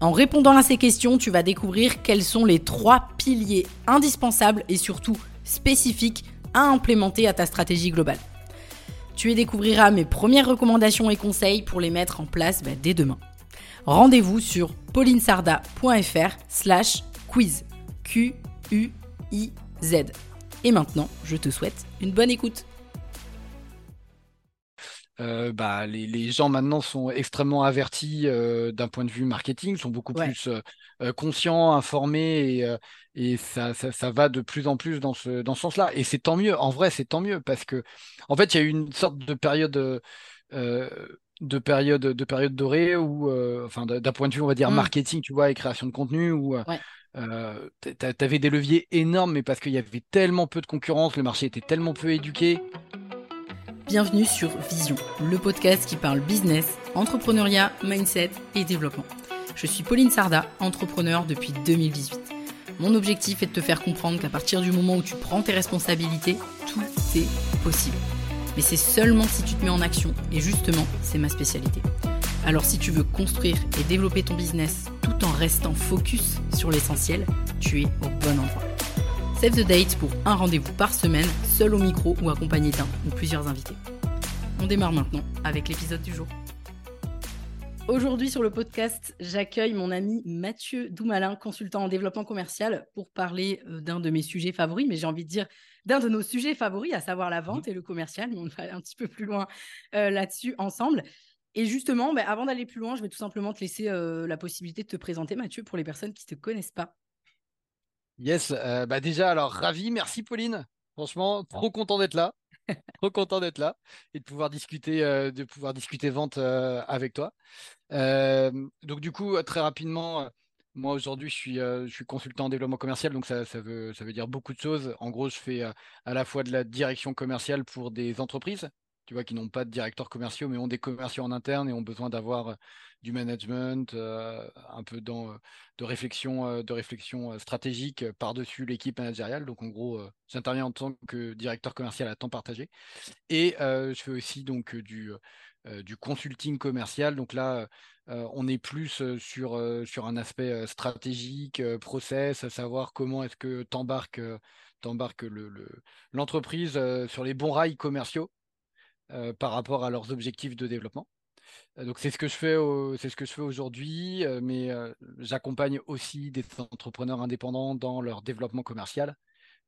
En répondant à ces questions, tu vas découvrir quels sont les trois piliers indispensables et surtout spécifiques à implémenter à ta stratégie globale. Tu y découvriras mes premières recommandations et conseils pour les mettre en place bah, dès demain. Rendez-vous sur paulinesarda.fr slash quiz. Q-U-I-Z. Et maintenant, je te souhaite une bonne écoute. Euh, bah, les, gens maintenant sont extrêmement avertis euh, d'un point de vue marketing, sont beaucoup plus euh, conscients, informés et, ça, ça, va de plus en plus dans ce, dans ce sens-là. Et c'est tant mieux, en vrai, c'est tant mieux parce que, en fait, il y a eu une sorte de période. de période de période dorée ou enfin d'un point de vue on va dire mmh. marketing tu vois et création de contenu où tu avais des leviers énormes mais parce qu'il y avait tellement peu de concurrence le marché était tellement peu éduqué Bienvenue sur Vision, le podcast qui parle business, entrepreneuriat, mindset et développement. Je suis Pauline Sarda, entrepreneur depuis 2018. Mon objectif est de te faire comprendre qu'à partir du moment où tu prends tes responsabilités, tout est possible. Mais c'est seulement si tu te mets en action, et justement, c'est ma spécialité. Alors si tu veux construire et développer ton business tout en restant focus sur l'essentiel, tu es au bon endroit. Save the date pour un rendez-vous par semaine, seul au micro ou accompagné d'un ou plusieurs invités. On démarre maintenant avec l'épisode du jour. Aujourd'hui sur le podcast, j'accueille mon ami Mathieu Doumalin, consultant en développement commercial, pour parler euh, d'un de mes sujets favoris, mais j'ai envie de dire d'un de nos sujets favoris, à savoir la vente et le commercial. Mais on va aller un petit peu plus loin euh, là-dessus ensemble. Et justement, bah, avant d'aller plus loin, je vais tout simplement te laisser euh, la possibilité de te présenter, Mathieu, pour les personnes qui ne te connaissent pas. Yes, euh, bah déjà, alors ravi, merci Pauline. Franchement, trop content d'être là. trop content d'être là et de pouvoir discuter, euh, de pouvoir discuter vente euh, avec toi. donc du coup, très rapidement, moi aujourd'hui, je suis, je suis consultant en développement commercial, donc ça, ça, veut, ça veut dire beaucoup de choses. En gros, je fais à la fois de la direction commerciale pour des entreprises, tu vois, qui n'ont pas de directeurs commerciaux, mais ont des commerciaux en interne et ont besoin d'avoir du management, euh, un peu dans, euh, de réflexion, euh, de réflexion stratégique par-dessus l'équipe managériale. Donc en gros, j'interviens en tant que directeur commercial à temps partagé. Et je fais aussi donc du, consulting commercial. Donc là, on est plus sur, sur un aspect stratégique, process, à savoir comment est-ce que tu embarques, l'entreprise le, sur les bons rails commerciaux par rapport à leurs objectifs de développement. Euh, donc c'est ce que je fais, aujourd'hui, euh, mais euh, j'accompagne aussi des entrepreneurs indépendants dans leur développement commercial.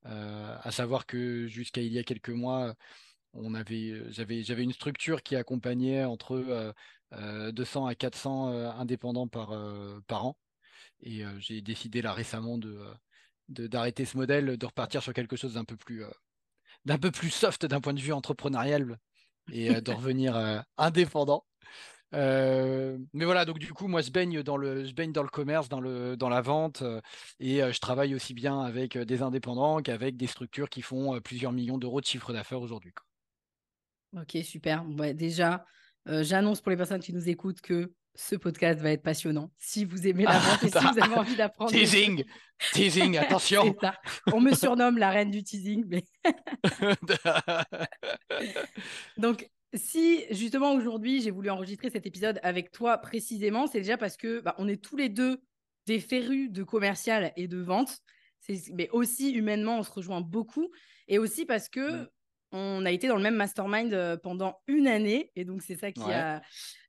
à savoir que jusqu'à il y a quelques mois, on avait, j'avais, une structure qui accompagnait entre 200 à 400 indépendants par, par an. Et j'ai décidé là récemment d'arrêter ce modèle, de repartir sur quelque chose d'un peu plus, d'un peu plus soft d'un point de vue entrepreneurial et de revenir indépendant. Euh, mais voilà, donc du coup, moi, je baigne dans le, je baigne dans le commerce, dans, le, dans la vente, euh, et euh, je travaille aussi bien avec des indépendants qu'avec des structures qui font plusieurs millions d'euros de chiffre d'affaires aujourd'hui. Ok, super. déjà, j'annonce pour les personnes qui nous écoutent que ce podcast va être passionnant. Si vous aimez la vente et si vous avez envie d'apprendre. Teasing, teasing, attention. On me surnomme la reine du teasing, mais. Donc, si justement aujourd'hui j'ai voulu enregistrer cet épisode avec toi précisément, c'est déjà parce que bah, on est tous les deux des férus de commercial et de vente, mais aussi humainement on se rejoint beaucoup, et aussi parce que on a été dans le même mastermind euh, pendant une année, et donc c'est ça qui, a,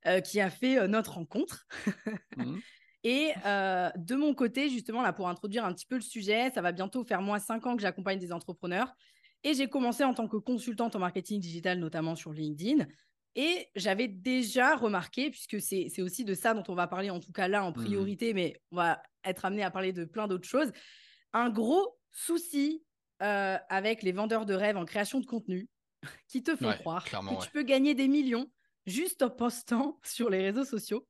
euh, qui a fait euh, notre rencontre. Mmh. Et de mon côté, justement, là, pour introduire un petit peu le sujet, ça va bientôt faire moins cinq ans que j'accompagne des entrepreneurs. Et j'ai commencé en tant que consultante en marketing digital, notamment sur LinkedIn. Et j'avais déjà remarqué, puisque c'est aussi de ça dont on va parler, en tout cas là en mmh priorité, mais on va être amené à parler de plein d'autres choses, un gros souci euh, avec les vendeurs de rêves en création de contenu qui te font croire que tu peux gagner des millions juste en postant sur les réseaux sociaux.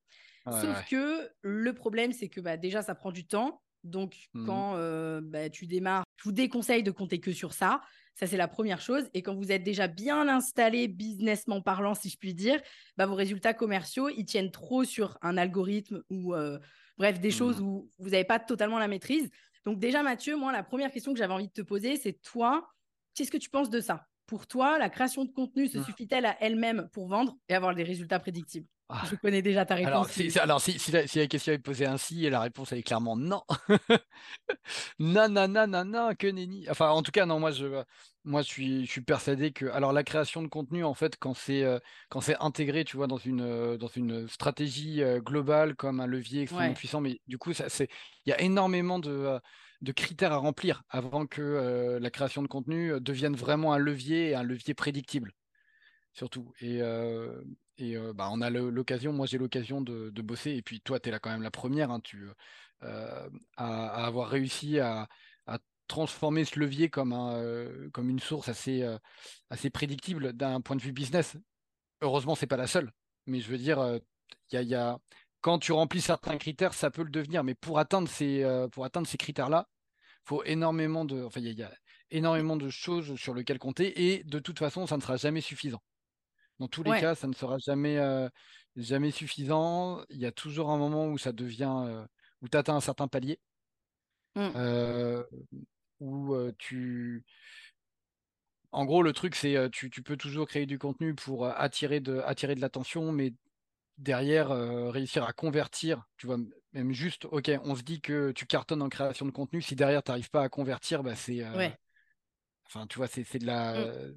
Sauf que le problème, c'est que bah, déjà, ça prend du temps. Donc, Mhm. quand euh, bah, tu démarres, je vous déconseille de compter que sur ça. Ça, c'est la première chose. Et quand vous êtes déjà bien installé, businessment parlant, si je puis dire, bah, vos résultats commerciaux, ils tiennent trop sur un algorithme ou, euh, bref, des choses Mhm. où vous n'avez pas totalement la maîtrise. Donc, déjà, Mathieu, moi, la première question que j'avais envie de te poser, c'est toi, qu'est-ce que tu penses de ça? Pour toi, la création de contenu se Mhm. suffit-elle à elle-même pour vendre et avoir des résultats prédictibles? Ah. Je connais déjà ta réponse. Alors, si, si- alors si, si la, si la question est posée ainsi, et la réponse elle est clairement non. non, non, non, non, non, que nenni. Enfin, en tout cas, non, moi, je, moi, je suis, je suis persuadé que, alors, la création de contenu, en fait, quand c'est, euh, quand c'est intégré, tu vois, dans une, euh, dans une stratégie euh, globale comme un levier extrêmement Ouais. puissant, mais du coup, il y a énormément de, euh, de critères à remplir avant que euh, la création de contenu devienne vraiment un levier, et un levier prédictible surtout. Et, euh, et euh, bah, on a l'occasion, moi j'ai l'occasion de, bosser, et puis toi, tu es là quand même la première, hein, tu, euh, à, avoir réussi à, transformer ce levier comme, un, comme une source assez, assez prédictible d'un point de vue business. Heureusement, c'est pas la seule, mais je veux dire, y a, quand tu remplis certains critères, ça peut le devenir, mais pour atteindre ces, pour atteindre ces critères-là, faut énormément de, enfin, il y y a énormément de choses sur lesquelles compter, et de toute façon, ça ne sera jamais suffisant. Dans tous les Ouais. cas, ça ne sera jamais, euh, jamais suffisant. Il y a toujours un moment où ça devient, euh, où tu atteins un certain palier, Mm. euh, où tu. En gros, le truc, c'est tu, tu peux toujours créer du contenu pour attirer de, attirer de l'attention, mais derrière, euh, réussir à convertir, tu vois, même juste, ok, on se dit que tu cartonnes en création de contenu, si derrière, tu n'arrives pas à convertir, bah, c'est. euh, Ouais. Enfin, tu vois, c'est c'est de la Mm.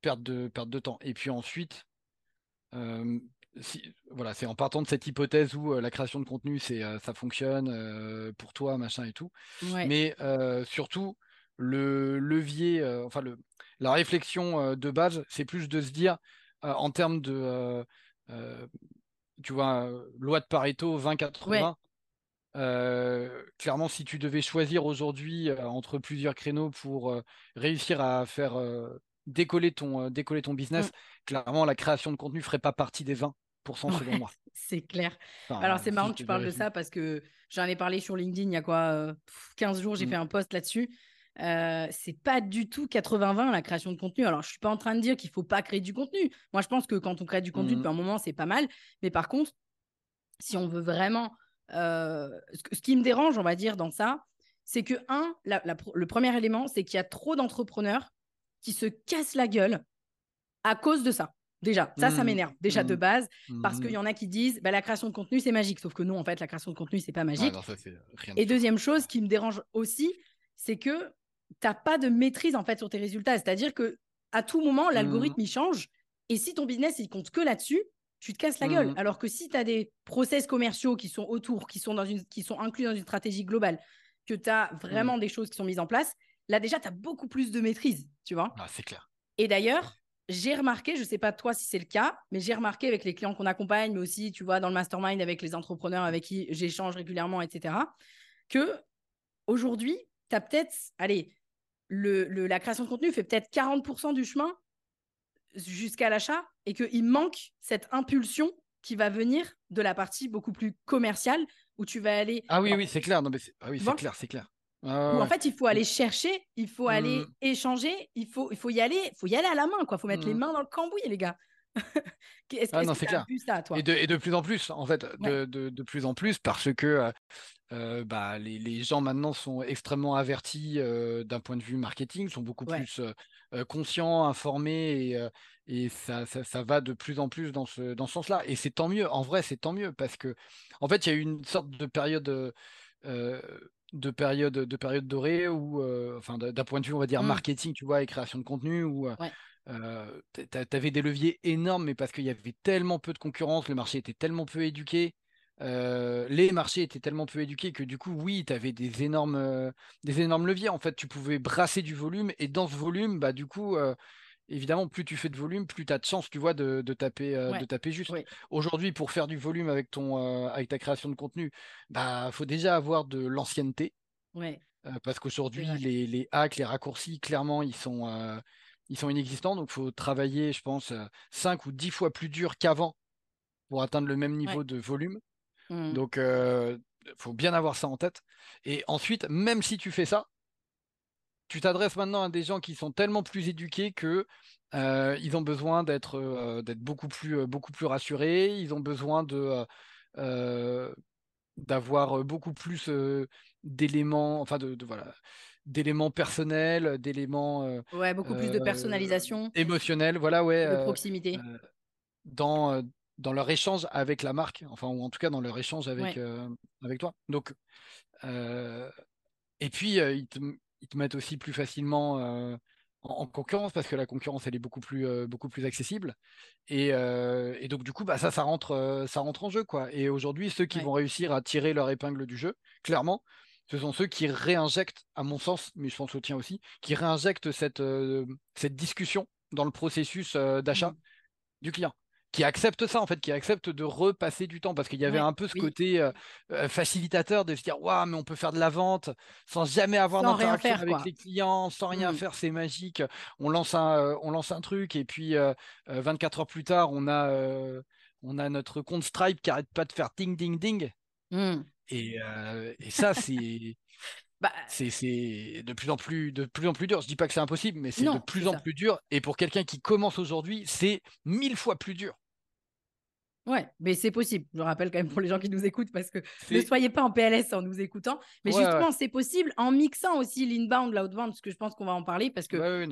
Perte de, perte de temps. Et puis ensuite, euh, si, voilà, c'est en partant de cette hypothèse où euh, la création de contenu, c'est, euh, ça fonctionne pour toi, machin et tout. Ouais. Mais surtout, le levier, enfin, le, la réflexion de base, c'est plus de se dire, en termes de, tu vois, loi de Pareto 20-80. euh, clairement, si tu devais choisir aujourd'hui entre plusieurs créneaux pour réussir à faire décoller ton, euh, décoller ton business, Mm. clairement, la création de contenu ferait pas partie des 20% selon Ouais, moi. c'est clair. Enfin, Alors, c'est marrant que tu parles de ça parce que j'en ai parlé sur LinkedIn il y a quoi euh, pff, 15 jours, j'ai Mm. fait un post là-dessus. Euh, c'est pas du tout 80-20 la création de contenu. Alors, je suis pas en train de dire qu'il faut pas créer du contenu. Moi, je pense que quand on crée du contenu Mhm. depuis un moment, c'est pas mal. Mais par contre, si on veut vraiment. euh, ce, qui me dérange, on va dire, dans ça, c'est que, un, la- la pr- le premier élément, c'est qu'il y a trop d'entrepreneurs qui se cassent la gueule à cause de ça. Déjà, ça, ça Mhm. m'énerve. Déjà de Mhm. base, parce Mhm. qu'il y en a qui disent bah, la création de contenu, c'est magique. Sauf que non, en fait, la création de contenu, c'est pas Ouais, magique. non, ça, Et deuxième chose qui me dérange aussi, c'est que tu n'as pas de maîtrise en fait sur tes résultats. C'est-à-dire que à tout moment, l'algorithme il change. Et si ton business il compte que là-dessus, tu te casses la gueule. Alors que si tu as des process commerciaux qui sont autour, qui sont, dans une, qui sont inclus dans une stratégie globale, que tu as vraiment des choses qui sont mises en place, là déjà, tu as beaucoup plus de maîtrise, tu vois. Ah, c'est clair. Et d'ailleurs, j'ai remarqué, je ne sais pas toi si c'est le cas, mais j'ai remarqué avec les clients qu'on accompagne, mais aussi, tu vois, dans le mastermind avec les entrepreneurs avec qui j'échange régulièrement, etc., que aujourd'hui, tu as peut-être, allez, le, le- la création de contenu fait peut-être 40% du chemin jusqu'à l'achat et qu'il manque cette impulsion qui va venir de la partie beaucoup plus commerciale où tu vas aller. Ah oui, Alors, oui, c'est clair. Non, mais c'est- ah oui, c'est clair, c'est clair. Ouais, où ouais, en fait, il faut aller chercher, il faut aller Mm. échanger, il faut, il faut y aller, il faut y aller à la main, quoi. faut mettre les Mm. mains dans le cambouis, les gars. Est-ce Ah que tu clair. vu ça, toi Et de, et de plus en plus, en fait, de, Ouais. de, de plus en plus, parce que euh, bah, les, les gens maintenant sont extrêmement avertis euh, d'un point de vue marketing, sont beaucoup Ouais. plus euh, conscients, informés, et, et ça, ça, ça va de plus en plus dans ce, dans ce sens-là. Et c'est tant mieux, en vrai, c'est tant mieux, parce que, en fait, il y a eu une sorte de période. euh, de période de période dorée euh, enfin d'un point de vue on va dire Mm. marketing tu vois et création de contenu où Ouais. euh, t'a- t'avais des leviers énormes, mais parce qu'il y avait tellement peu de concurrence, le marché était tellement peu éduqué, euh, les marchés étaient tellement peu éduqués que du coup, oui, tu avais des énormes, des énormes leviers. En fait, tu pouvais brasser du volume, et dans ce volume, bah, du coup, évidemment, plus tu fais de volume, plus tu as de chance, tu vois, de, de taper, euh, Ouais. de taper juste. Aujourd'hui, pour faire du volume avec, ton, euh, avec ta création de contenu, bah, faut déjà avoir de l'ancienneté. Ouais. Euh, parce qu'aujourd'hui, les, les hacks, les raccourcis, clairement, ils sont, ils sont inexistants. Donc, il faut travailler, je pense, 5 ou 10 fois plus dur qu'avant pour atteindre le même niveau de volume. Mm. Donc, euh, faut bien avoir ça en tête. Et ensuite, même si tu fais ça, tu t'adresses maintenant à des gens qui sont tellement plus éduqués que ils ont besoin d'être d'être beaucoup plus beaucoup plus rassurés. Ils ont besoin de d'avoir beaucoup plus d'éléments, enfin de, voilà, d'éléments personnels, d'éléments. ouais, beaucoup plus de personnalisation. Émotionnels, voilà, ouais. De proximité. dans, dans leur échange avec la marque, enfin, ou en tout cas dans leur échange avec, avec toi. Donc, et puis, ils te, ils, te, mettent aussi plus facilement en, concurrence parce que la concurrence elle est beaucoup plus euh, beaucoup plus accessible. Et, euh, et, donc du coup bah ça ça rentre euh, ça rentre en jeu quoi. Et aujourd'hui ceux qui vont réussir à tirer leur épingle du jeu clairement ce sont ceux qui réinjectent à mon sens mais je pense au tien aussi qui réinjectent cette cette discussion dans le processus d'achat mmh. du client qui accepte ça en fait, qui accepte de repasser du temps parce qu'il y avait un peu ce côté euh, euh, facilitateur de se dire waouh mais on peut faire de la vente sans jamais avoir d'interaction avec les clients, sans rien mmh. faire, c'est magique. On lance un, euh, on lance un truc et puis 24 heures plus tard on a, on a notre compte Stripe qui arrête pas de faire ding ding ding. Mmh. Et, et, ça c'est bah, c'est de plus en plus de plus en plus dur. Je dis pas que c'est impossible, mais c'est de plus en plus dur. Et pour quelqu'un qui commence aujourd'hui, c'est mille fois plus dur. Ouais, mais c'est possible. Je rappelle quand même pour les gens qui nous écoutent parce que ne soyez pas en PLS en nous écoutant. Mais justement, c'est possible en mixant aussi l'inbound, l'outbound, parce que je pense qu'on va en parler parce que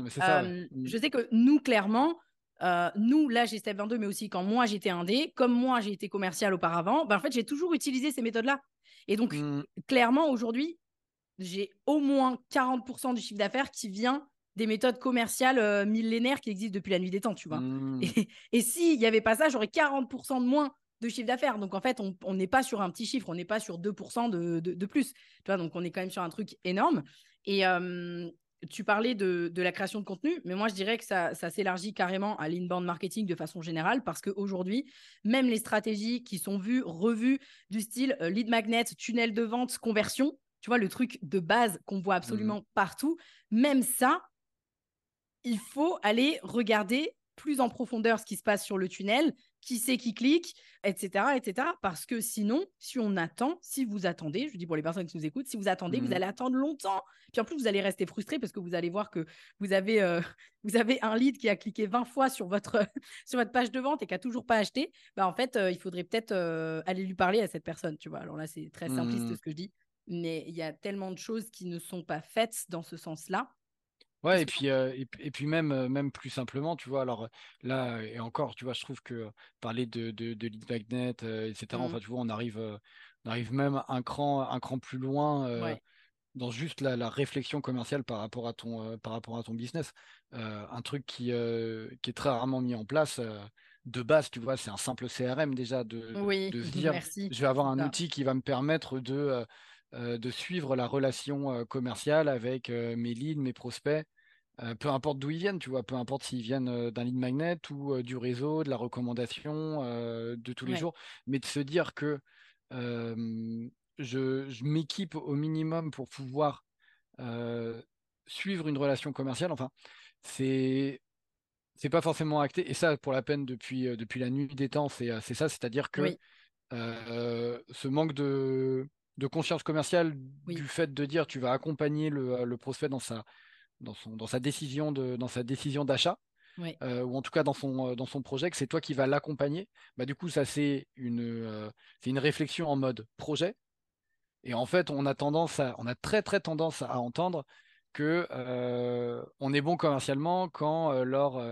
je sais que nous, clairement, euh, nous, là, j'ai Step 22, mais aussi quand moi j'étais indé, comme moi j'ai été commercial auparavant, ben, en fait, j'ai toujours utilisé ces méthodes-là. Et donc, mmh. clairement, aujourd'hui, j'ai au moins 40% du chiffre d'affaires qui vient des méthodes commerciales euh, millénaires qui existent depuis la nuit des temps, tu vois. Mmh. Et, s'il n'y avait pas ça, j'aurais 40% de moins de chiffre d'affaires. Donc, en fait, on n'est pas sur un petit chiffre, on n'est pas sur 2% de, de, plus. Tu vois, donc, on est quand même sur un truc énorme. Et tu parlais de, de, la création de contenu, mais moi, je dirais que ça, ça s'élargit carrément à l'inbound marketing de façon générale parce qu'aujourd'hui, même les stratégies qui sont vues, revues, du style euh, lead magnet, tunnel de vente, conversion, tu vois, le truc de base qu'on voit mmh. absolument partout, même ça, il faut aller regarder plus en profondeur ce qui se passe sur le tunnel, qui c'est qui clique, etc., etc. Parce que sinon, si on attend, si vous attendez, je dis pour les personnes qui nous écoutent, si vous attendez, vous mmh. allez attendre longtemps. Puis en plus, vous allez rester frustré parce que vous allez voir que vous avez, euh, vous avez un lead qui a cliqué 20 fois sur votre, sur votre page de vente et qui a toujours pas acheté. Bah, en fait, euh, il faudrait peut-être euh, aller lui parler à cette personne. Tu vois. Alors là, c'est très simpliste mmh. ce que je dis mais il y a tellement de choses qui ne sont pas faites dans ce sens-là. Ouais, et puis, et, puis même, même plus simplement, tu vois, alors là, et encore, tu vois, je trouve que parler de, de, de lead magnet, etc., mmh. enfin, tu vois, on arrive, on arrive même un cran, un cran plus loin dans juste la, la, réflexion commerciale par rapport à ton, par rapport à ton business. un truc qui, qui est très rarement mis en place de base, tu vois, c'est un simple CRM déjà de, de se dire, je vais avoir un outil qui va me permettre de euh, de suivre la relation euh, commerciale avec euh, mes leads, mes prospects, peu importe d'où ils viennent, tu vois, peu importe s'ils viennent d'un lead magnet ou du réseau, de la recommandation, de tous les jours, mais de se dire que je, m'équipe au minimum pour pouvoir suivre une relation commerciale. Enfin, c'est c'est pas forcément acté. Et ça, pour la peine, depuis, depuis la nuit des temps, c'est ça. C'est-à-dire que ce manque de, de conscience commerciale du fait de dire tu vas accompagner le, le prospect dans sa, dans, son, dans sa décision de, dans sa décision d'achat. Euh, ou en tout cas dans son, euh, dans son projet, que c'est toi qui vas l'accompagner, bah, du coup, ça, c'est une, euh, c'est une réflexion en mode projet. Et en fait, on a tendance à, on a très, très tendance à entendre que on est bon commercialement quand, lors,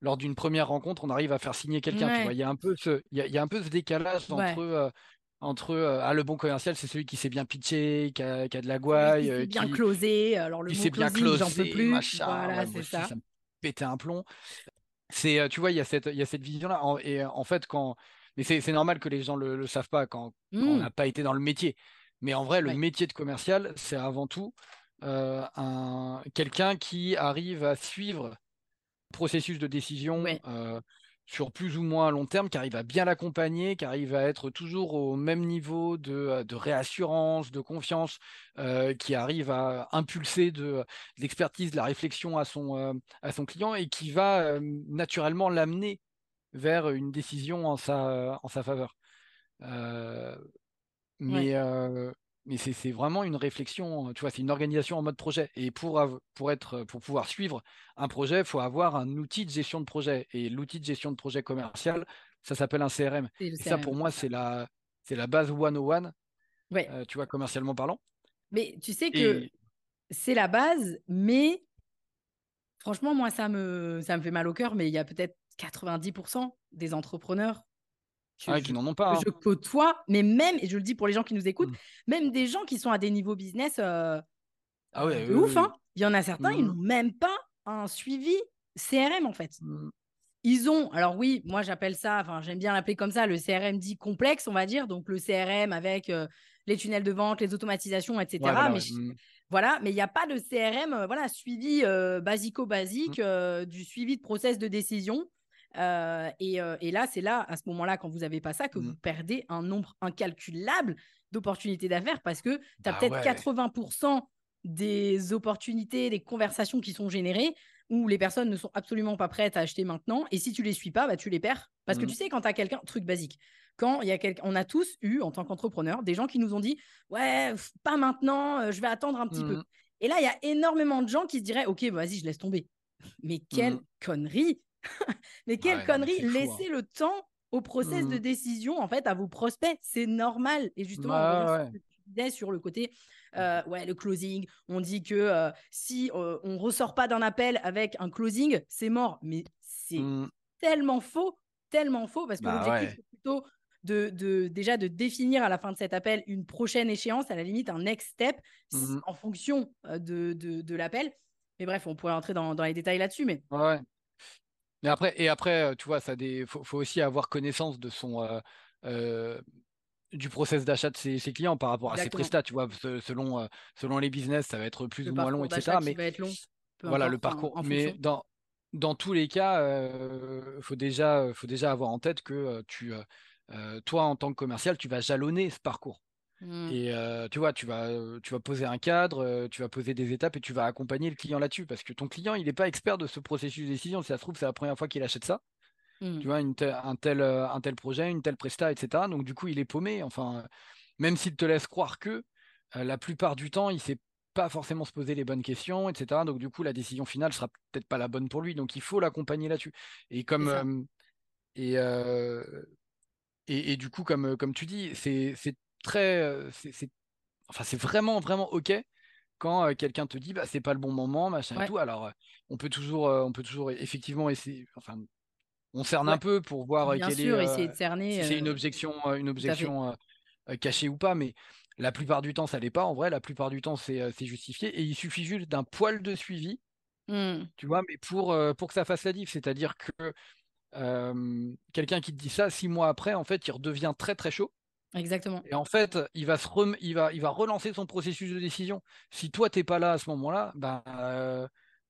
lors d'une première rencontre, on arrive à faire signer quelqu'un. Il y a un peu ce, il y a, un peu ce décalage entre entre euh, ah, le bon commercial, c'est celui qui s'est bien pitché, qui a, qui a de la gouaille, qui bien closé. Alors le mot bien closé, j'en peux plus. voilà, c'est ça. ça me pétait un plomb. C'est, euh, tu vois, il y a cette, il y a cette vision-là. Et euh, en fait, quand, mais c'est normal que les gens le, le savent pas quand, on mmh. n'a pas été dans le métier. Mais en vrai, le métier de commercial, c'est avant tout un quelqu'un qui arrive à suivre le processus de décision sur plus ou moins long terme, qui arrive à bien l'accompagner, qui arrive à être toujours au même niveau de, euh, réassurance, de confiance, euh, qui arrive à impulser de, l'expertise, de la réflexion à son, euh, à son client et qui va naturellement l'amener vers une décision en sa, en sa faveur. Mais, mais c'est vraiment une réflexion, tu vois, c'est une organisation en mode projet. Et pour, pour, être, pour pouvoir suivre un projet, il faut avoir un outil de gestion de projet. Et l'outil de gestion de projet commercial, ça s'appelle un CRM. Et, ça, pour moi, c'est la, la base 101, ouais. tu vois, commercialement parlant. Mais tu sais que c'est la base, mais franchement, moi, ça me, ça me fait mal au cœur, mais il y a peut-être 90% des entrepreneurs ah qui n'en ont pas. Je hein. côtoie, mais même, et je le dis pour les gens qui nous écoutent, mmh. même des gens qui sont à des niveaux business euh, ah ouais, de ouf. Hein. Il y en a certains, ils mmh. n'ont même pas un suivi CRM en fait. Mmh. Ils ont, alors oui, moi j'appelle ça, enfin j'aime bien l'appeler comme ça, le CRM dit complexe, on va dire. Donc le CRM avec euh, les tunnels de vente, les automatisations, etc. mais voilà, mais il n'y a pas de CRM, euh, voilà, suivi basico-basique, du suivi de process de décision. Euh, euh, et, là, c'est là, à ce moment-là, quand vous n'avez pas ça, que mmh. vous perdez un nombre incalculable d'opportunités d'affaires parce que tu as bah peut-être 80% des opportunités, des conversations qui sont générées où les personnes ne sont absolument pas prêtes à acheter maintenant. Et si tu les suis pas, bah, tu les perds. Parce que mmh. tu sais, quand tu as quelqu'un, truc basique, quand il y a quelqu'un, on a tous eu, en tant qu'entrepreneur, des gens qui nous ont dit Ouais, pas maintenant, euh, je vais attendre un petit peu. Mmh. Et là, il y a énormément de gens qui se diraient Ok, bah, vas-y, je laisse tomber. Mais quelle connerie mais quelle connerie hein. Laissez le temps au process de mmh. décision, en fait, à vos prospects. C'est normal. Et justement, bah, sur le côté, mmh. euh, ouais, le closing. On dit que euh, si euh, on ressort pas d'un appel avec un closing, c'est mort. Mais c'est mmh. tellement faux, tellement faux, parce que bah, l'objectif, c'est plutôt de, de, déjà de définir à la fin de cet appel une prochaine échéance, à la limite un next step, en fonction de, de, de l'appel. Mais bref, on pourrait entrer dans, dans les détails là-dessus. Mais ouais. Mais après, et après, tu vois, ça faut, aussi avoir connaissance de son du process d'achat de ses, clients par rapport à ses prestats, tu vois, selon, selon les business, ça va être plus ou moins long, etc. Mais voilà le parcours. mais dans, dans tous les cas, il faut, déjà, faut déjà avoir en tête que tu, toi, en tant que commercial, tu vas jalonner ce parcours. Mmh. Et tu vois, tu vas, tu vas poser un cadre, tu vas poser des étapes et tu vas accompagner le client là-dessus. Parce que ton client, il n'est pas expert de ce processus de décision. Si ça se trouve, c'est la première fois qu'il achète ça. Tu mmh. vois, une un, tel, un tel projet, une telle presta, etc. Donc, du coup, il est paumé. Enfin, même s'il te laisse croire que la plupart du temps, il ne sait pas forcément se poser les bonnes questions, etc. Donc, du coup, la décision finale sera peut-être pas la bonne pour lui. Donc, il faut l'accompagner là-dessus. Et comme. et, et, et, du coup, comme, comme tu dis, c'est très. c'est enfin, c'est vraiment, vraiment OK quand quelqu'un te dit bah, c'est pas le bon moment, machin et tout. Alors, on peut toujours, on peut toujours effectivement essayer. Enfin, on cerne un peu pour voir Bien sûr, essayer de cerner. Si c'est une objection, une objection cachée ou pas, mais la plupart du temps, ça l'est pas. En vrai, la plupart du temps, c'est justifié. Et il suffit juste d'un poil de suivi, mmh. tu vois, mais pour, pour que ça fasse la diff. C'est-à-dire que quelqu'un qui te dit ça, six mois après, en fait, il redevient très très chaud. Exactement. Et en fait, il va, se il va, il va relancer son processus de décision. Si toi, tu n'es pas là à ce moment-là, ben,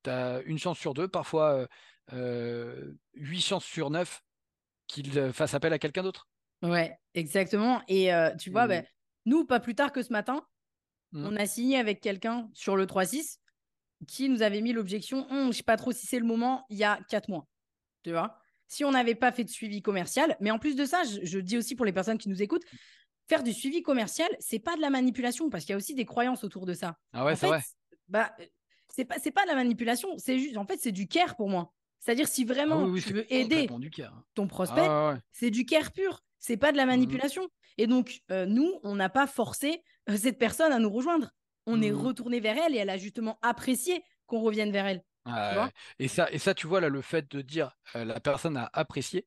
tu as une chance sur deux, parfois euh, huit chances sur neuf qu'il fasse appel à quelqu'un d'autre. Ouais, exactement. Et tu vois, ben, nous, pas plus tard que ce matin, mmh. on a signé avec quelqu'un sur le 3-6 qui nous avait mis l'objection hum, je ne sais pas trop si c'est le moment, il y a quatre mois. Tu vois? Si on n'avait pas fait de suivi commercial. Mais en plus de ça, je, dis aussi pour les personnes qui nous écoutent, faire du suivi commercial, c'est pas de la manipulation parce qu'il y a aussi des croyances autour de ça. Ah ouais, c'est vrai. Bah, c'est pas, c'est pas de la manipulation, c'est juste, en fait, c'est du care pour moi. C'est-à-dire si vraiment ah tu veux aider hein. ton prospect, ah c'est du care pur, c'est pas de la mmh manipulation. Et donc, euh, nous, on n'a pas forcé euh, cette personne à nous rejoindre. On est mmh retourné vers elle et elle a justement apprécié qu'on revienne vers elle et, ça, et ça, tu vois, là, le fait de dire la personne a apprécié,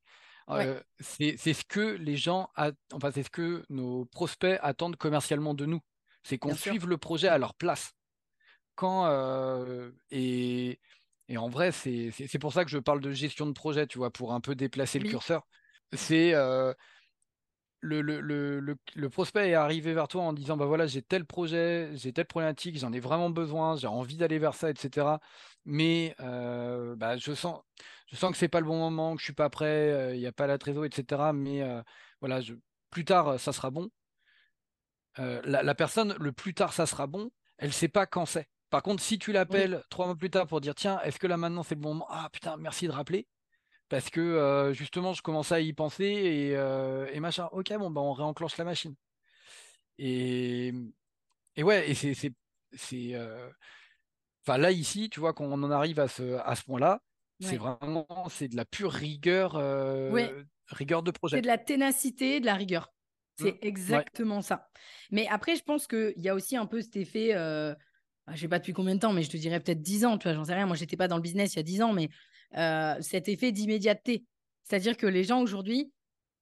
c'est ce que les gens, enfin, c'est ce que nos prospects attendent commercialement de nous. C'est qu'on suive le projet à leur place. Quand, et, et, en vrai, c'est pour ça que je parle de gestion de projet, tu vois, pour un peu déplacer le curseur. C'est le, le, le, le, prospect est arrivé vers toi en disant bah voilà j'ai tel projet, j'ai telle problématique, j'en ai vraiment besoin, j'ai envie d'aller vers ça, etc. Mais euh, bah, je sens je sens que c'est pas le bon moment, que je suis pas prêt, euh, il n'y a pas la trésor, etc. Mais euh, voilà, je, plus tard ça sera bon. La, la, personne, le plus tard ça sera bon, elle sait pas quand c'est. Par contre, si tu l'appelles trois mois plus tard pour dire tiens, est-ce que là maintenant c'est le bon moment? Ah putain, merci de rappeler parce que justement je commençais à y penser et, machin. Ok, bon, bah, on réenclenche la machine. Et, et ouais, et c'est. c'est, c'est Enfin, là, ici, tu vois, quand on en arrive à ce, à ce point-là, c'est vraiment c'est de la pure rigueur, rigueur de projet. C'est de la ténacité, de la rigueur. C'est mmh, exactement ça. Mais après, je pense qu'il y a aussi un peu cet effet, bah, je sais pas depuis combien de temps, mais je te dirais peut-être 10 ans, tu vois, j'en sais rien. Moi, j'étais pas dans le business il y a 10 ans, mais cet effet d'immédiateté. C'est-à-dire que les gens aujourd'hui,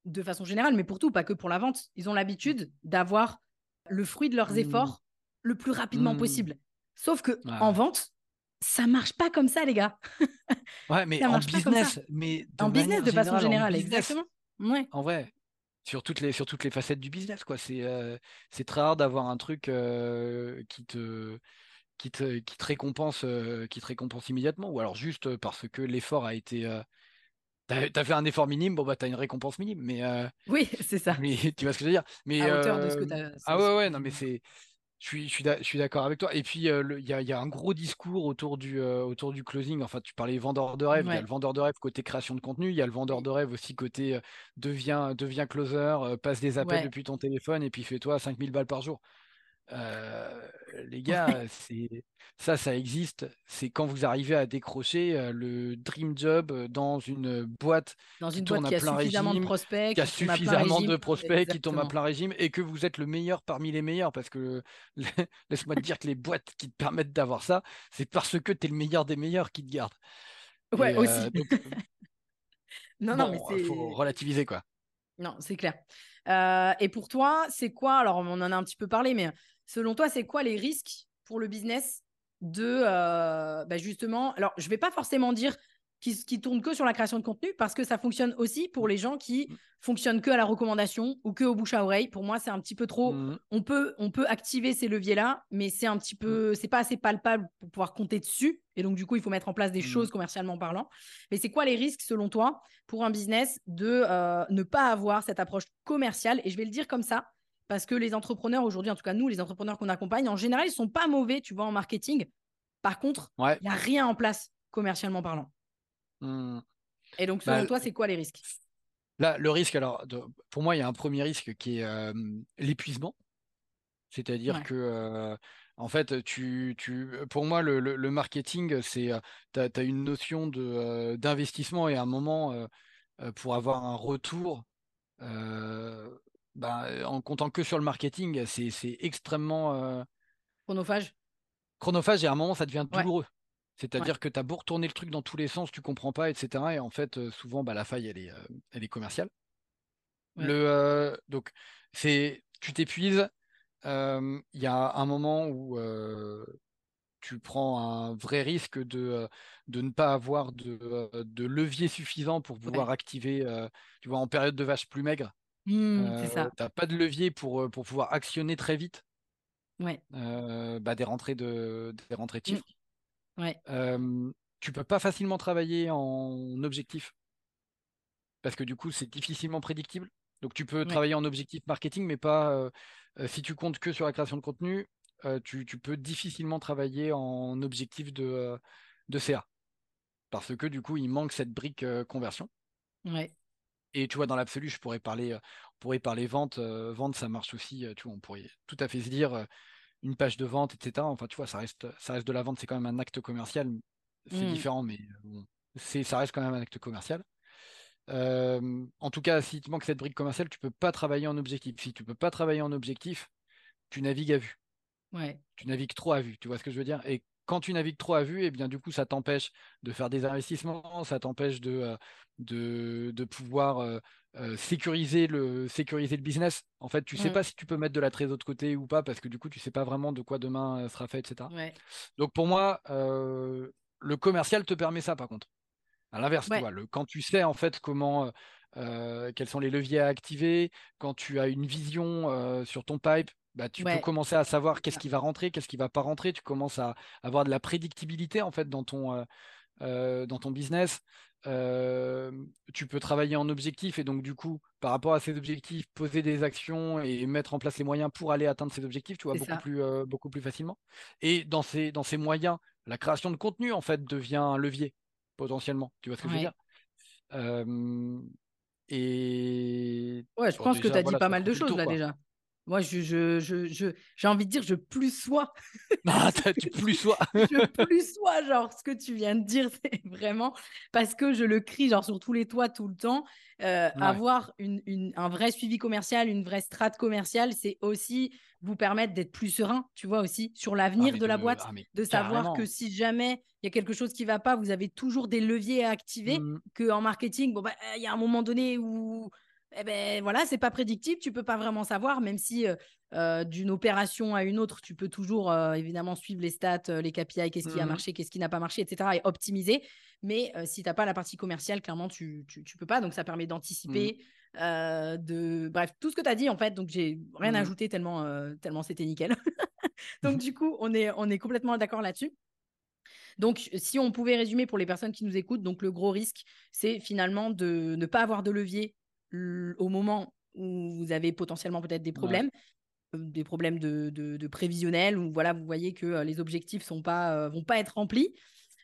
de façon générale, mais pour tout, pas que pour la vente, ils ont l'habitude d'avoir le fruit de leurs mmh. efforts le plus rapidement mmh. possible. Sauf que en vente, ça marche pas comme ça, les gars. ouais, mais en business, mais en business de façon générale, exactement. Ouais. En vrai, sur toutes les sur toutes les facettes du business, quoi. C'est euh, c'est très rare d'avoir un truc euh, qui te qui te, qui te récompense euh, qui te récompense immédiatement, ou alors juste parce que l'effort a été T'as as fait un effort minime, bon bah t'as une récompense minime, mais oui, c'est ça. Mais tu vois ce que je veux dire? Mais à hauteur de ce que t'as. Ah ouais ouais non mais c'est je suis, je suis d'accord avec toi. Et puis, il y, a, un gros discours autour du, autour du closing. Enfin, tu parlais vendeur de rêve. Il y a le vendeur de rêve côté création de contenu. Il y a le vendeur de rêve aussi côté devient, devient closer, passe des appels depuis ton téléphone et puis fais-toi 5000 balles par jour. Euh, les gars, c'est ça, ça existe. C'est quand vous arrivez à décrocher euh, le dream job euh, dans une boîte dans qui une tourne boîte qui plein régime, de prospects, qui a suffisamment de prospects qui tombent à plein régime et que vous êtes le meilleur parmi les meilleurs parce que laisse-moi te dire que les boîtes qui te permettent d'avoir ça, c'est parce que tu es le meilleur des meilleurs qui te gardent. Ouais, aussi. non, non, mais faut relativiser quoi. Non, c'est clair. et pour toi, c'est quoi? Alors, on en a un petit peu parlé, mais Selon toi, c'est quoi les risques pour le business de euh, bah, justement, alors je ne vais pas forcément dire qui, qui tourne que sur la création de contenu parce que ça fonctionne aussi pour les gens qui mmh. fonctionnent que à la recommandation ou que au bouche à oreille. Pour moi, c'est un petit peu trop. Mmh. On peut on peut activer ces leviers là, mais c'est un petit peu c'est pas assez palpable pour pouvoir compter dessus. Et donc du coup, il faut mettre en place des choses commercialement parlant. Mais c'est quoi les risques selon toi pour un business de euh, ne pas avoir cette approche commerciale? Et je vais le dire comme ça parce que les entrepreneurs aujourd'hui, en tout cas nous, les entrepreneurs qu'on accompagne, en général, ils sont pas mauvais, tu vois, en marketing. Par contre, il n'y a rien en place commercialement parlant. Mmh. Et donc, selon bah, toi, c'est quoi les risques? Là, le risque, alors, pour moi, il y a un premier risque qui est l'épuisement. C'est-à-dire que, en fait, tu, tu, pour moi, le, marketing, c'est, tu as, une notion de, d'investissement et à un moment, pour avoir un retour, bah, en comptant que sur le marketing, c'est extrêmement euh, chronophage. Chronophage et à un moment ça devient douloureux. C'est-à-dire que tu as beau retourner le truc dans tous les sens, tu comprends pas, etc. Et en fait, euh, souvent, bah, la faille, elle est, euh, elle est commerciale. Le, donc, c'est, tu t'épuises. Il y a un moment où tu prends un vrai risque de, de ne pas avoir de, de levier suffisant pour pouvoir activer, tu vois, en période de vache plus maigre, Mmh, c'est ça. Tu n'as pas de levier pour, pour pouvoir actionner très vite? Ouais. bah, des, rentrées de, des rentrées de mmh. chiffres. Ouais. tu peux pas facilement travailler en objectif parce que du coup, c'est difficilement prédictible. Donc, tu peux travailler en objectif marketing, mais pas si tu comptes que sur la création de contenu, tu, tu, peux difficilement travailler en objectif de, de CA. Parce que du coup, il manque cette brique conversion. Ouais. Et tu vois, dans l'absolu, je pourrais parler, euh, on pourrait parler vente. Euh, vente, ça marche aussi. Euh, tu vois, on pourrait tout à fait se dire une page de vente, etc. Enfin, tu vois, ça reste, ça reste de la vente. C'est quand même un acte commercial. C'est mmh. différent, mais c'est, ça reste quand même un acte commercial. en tout cas, si tu manques cette brique commerciale, tu peux pas travailler en objectif. Si tu peux pas travailler en objectif, tu navigues à vue. Ouais. Tu navigues trop à vue. Tu vois ce que je veux dire? Et quand tu navigues trop à vue, et eh bien du coup, ça t'empêche de faire des investissements, ça t'empêche de, de, de, pouvoir sécuriser, le, sécuriser le business. En fait, tu sais mmh. pas si tu peux mettre de la trésor de côté ou pas, parce que du coup, tu sais pas vraiment de quoi demain sera fait, etc. Donc pour moi, le commercial te permet ça, par contre. À l'inverse, quand tu sais en fait comment, quels sont les leviers à activer, quand tu as une vision sur ton pipe, bah, tu peux commencer à savoir qu'est-ce qui va rentrer, qu'est-ce qui va pas rentrer. Tu commences à avoir de la prédictibilité en fait dans ton, dans ton business tu peux travailler en objectif et donc du coup, par rapport à ces objectifs, poser des actions et mettre en place les moyens pour aller atteindre ces objectifs, tu vois, beaucoup plus, beaucoup plus facilement. Et dans ces, dans ces moyens, la création de contenu en fait devient un levier potentiellement. Tu vois ce que je veux dire? Et ouais, je pense que tu as dit pas mal de choses là déjà. Moi, je, je, je, j'ai envie de dire, je plus sois. Ah, tu plus sois. je plus sois, genre, ce que tu viens de dire, c'est vraiment parce que je le crie, genre, sur tous les toits tout le temps. Euh, avoir une, une, un vrai suivi commercial, une vraie strate commerciale, c'est aussi vous permettre d'être plus serein, tu vois, aussi sur ah, l'avenir de, la boîte, ah, de savoir que si jamais il y a quelque chose qui ne va pas, vous avez toujours des leviers à activer, mmh. qu'en marketing, bon, bah, il y a un moment donné où eh ben voilà, c'est pas prédictible, tu peux pas vraiment savoir, même si euh, euh, d'une opération à une autre, tu peux toujours euh, évidemment suivre les stats, les KPI, qu'est-ce qui a mmh marché, qu'est-ce qui n'a pas marché, etc. et optimiser. Mais si tu n'as pas la partie commerciale, clairement, tu, tu, peux pas. Donc ça permet mmh. d'anticiper, de bref, tout ce que tu as dit en fait. Donc j'ai rien mmh ajouté tellement, tellement c'était nickel. donc du coup, on est, on est complètement d'accord là-dessus. Donc, si on pouvait résumer pour les personnes qui nous écoutent, donc le gros risque, c'est finalement de ne pas avoir de levier au moment où vous avez potentiellement peut-être des problèmes, euh, des problèmes de, de, prévisionnel, où voilà, vous voyez que euh, les objectifs sont pas, euh, vont pas être remplis.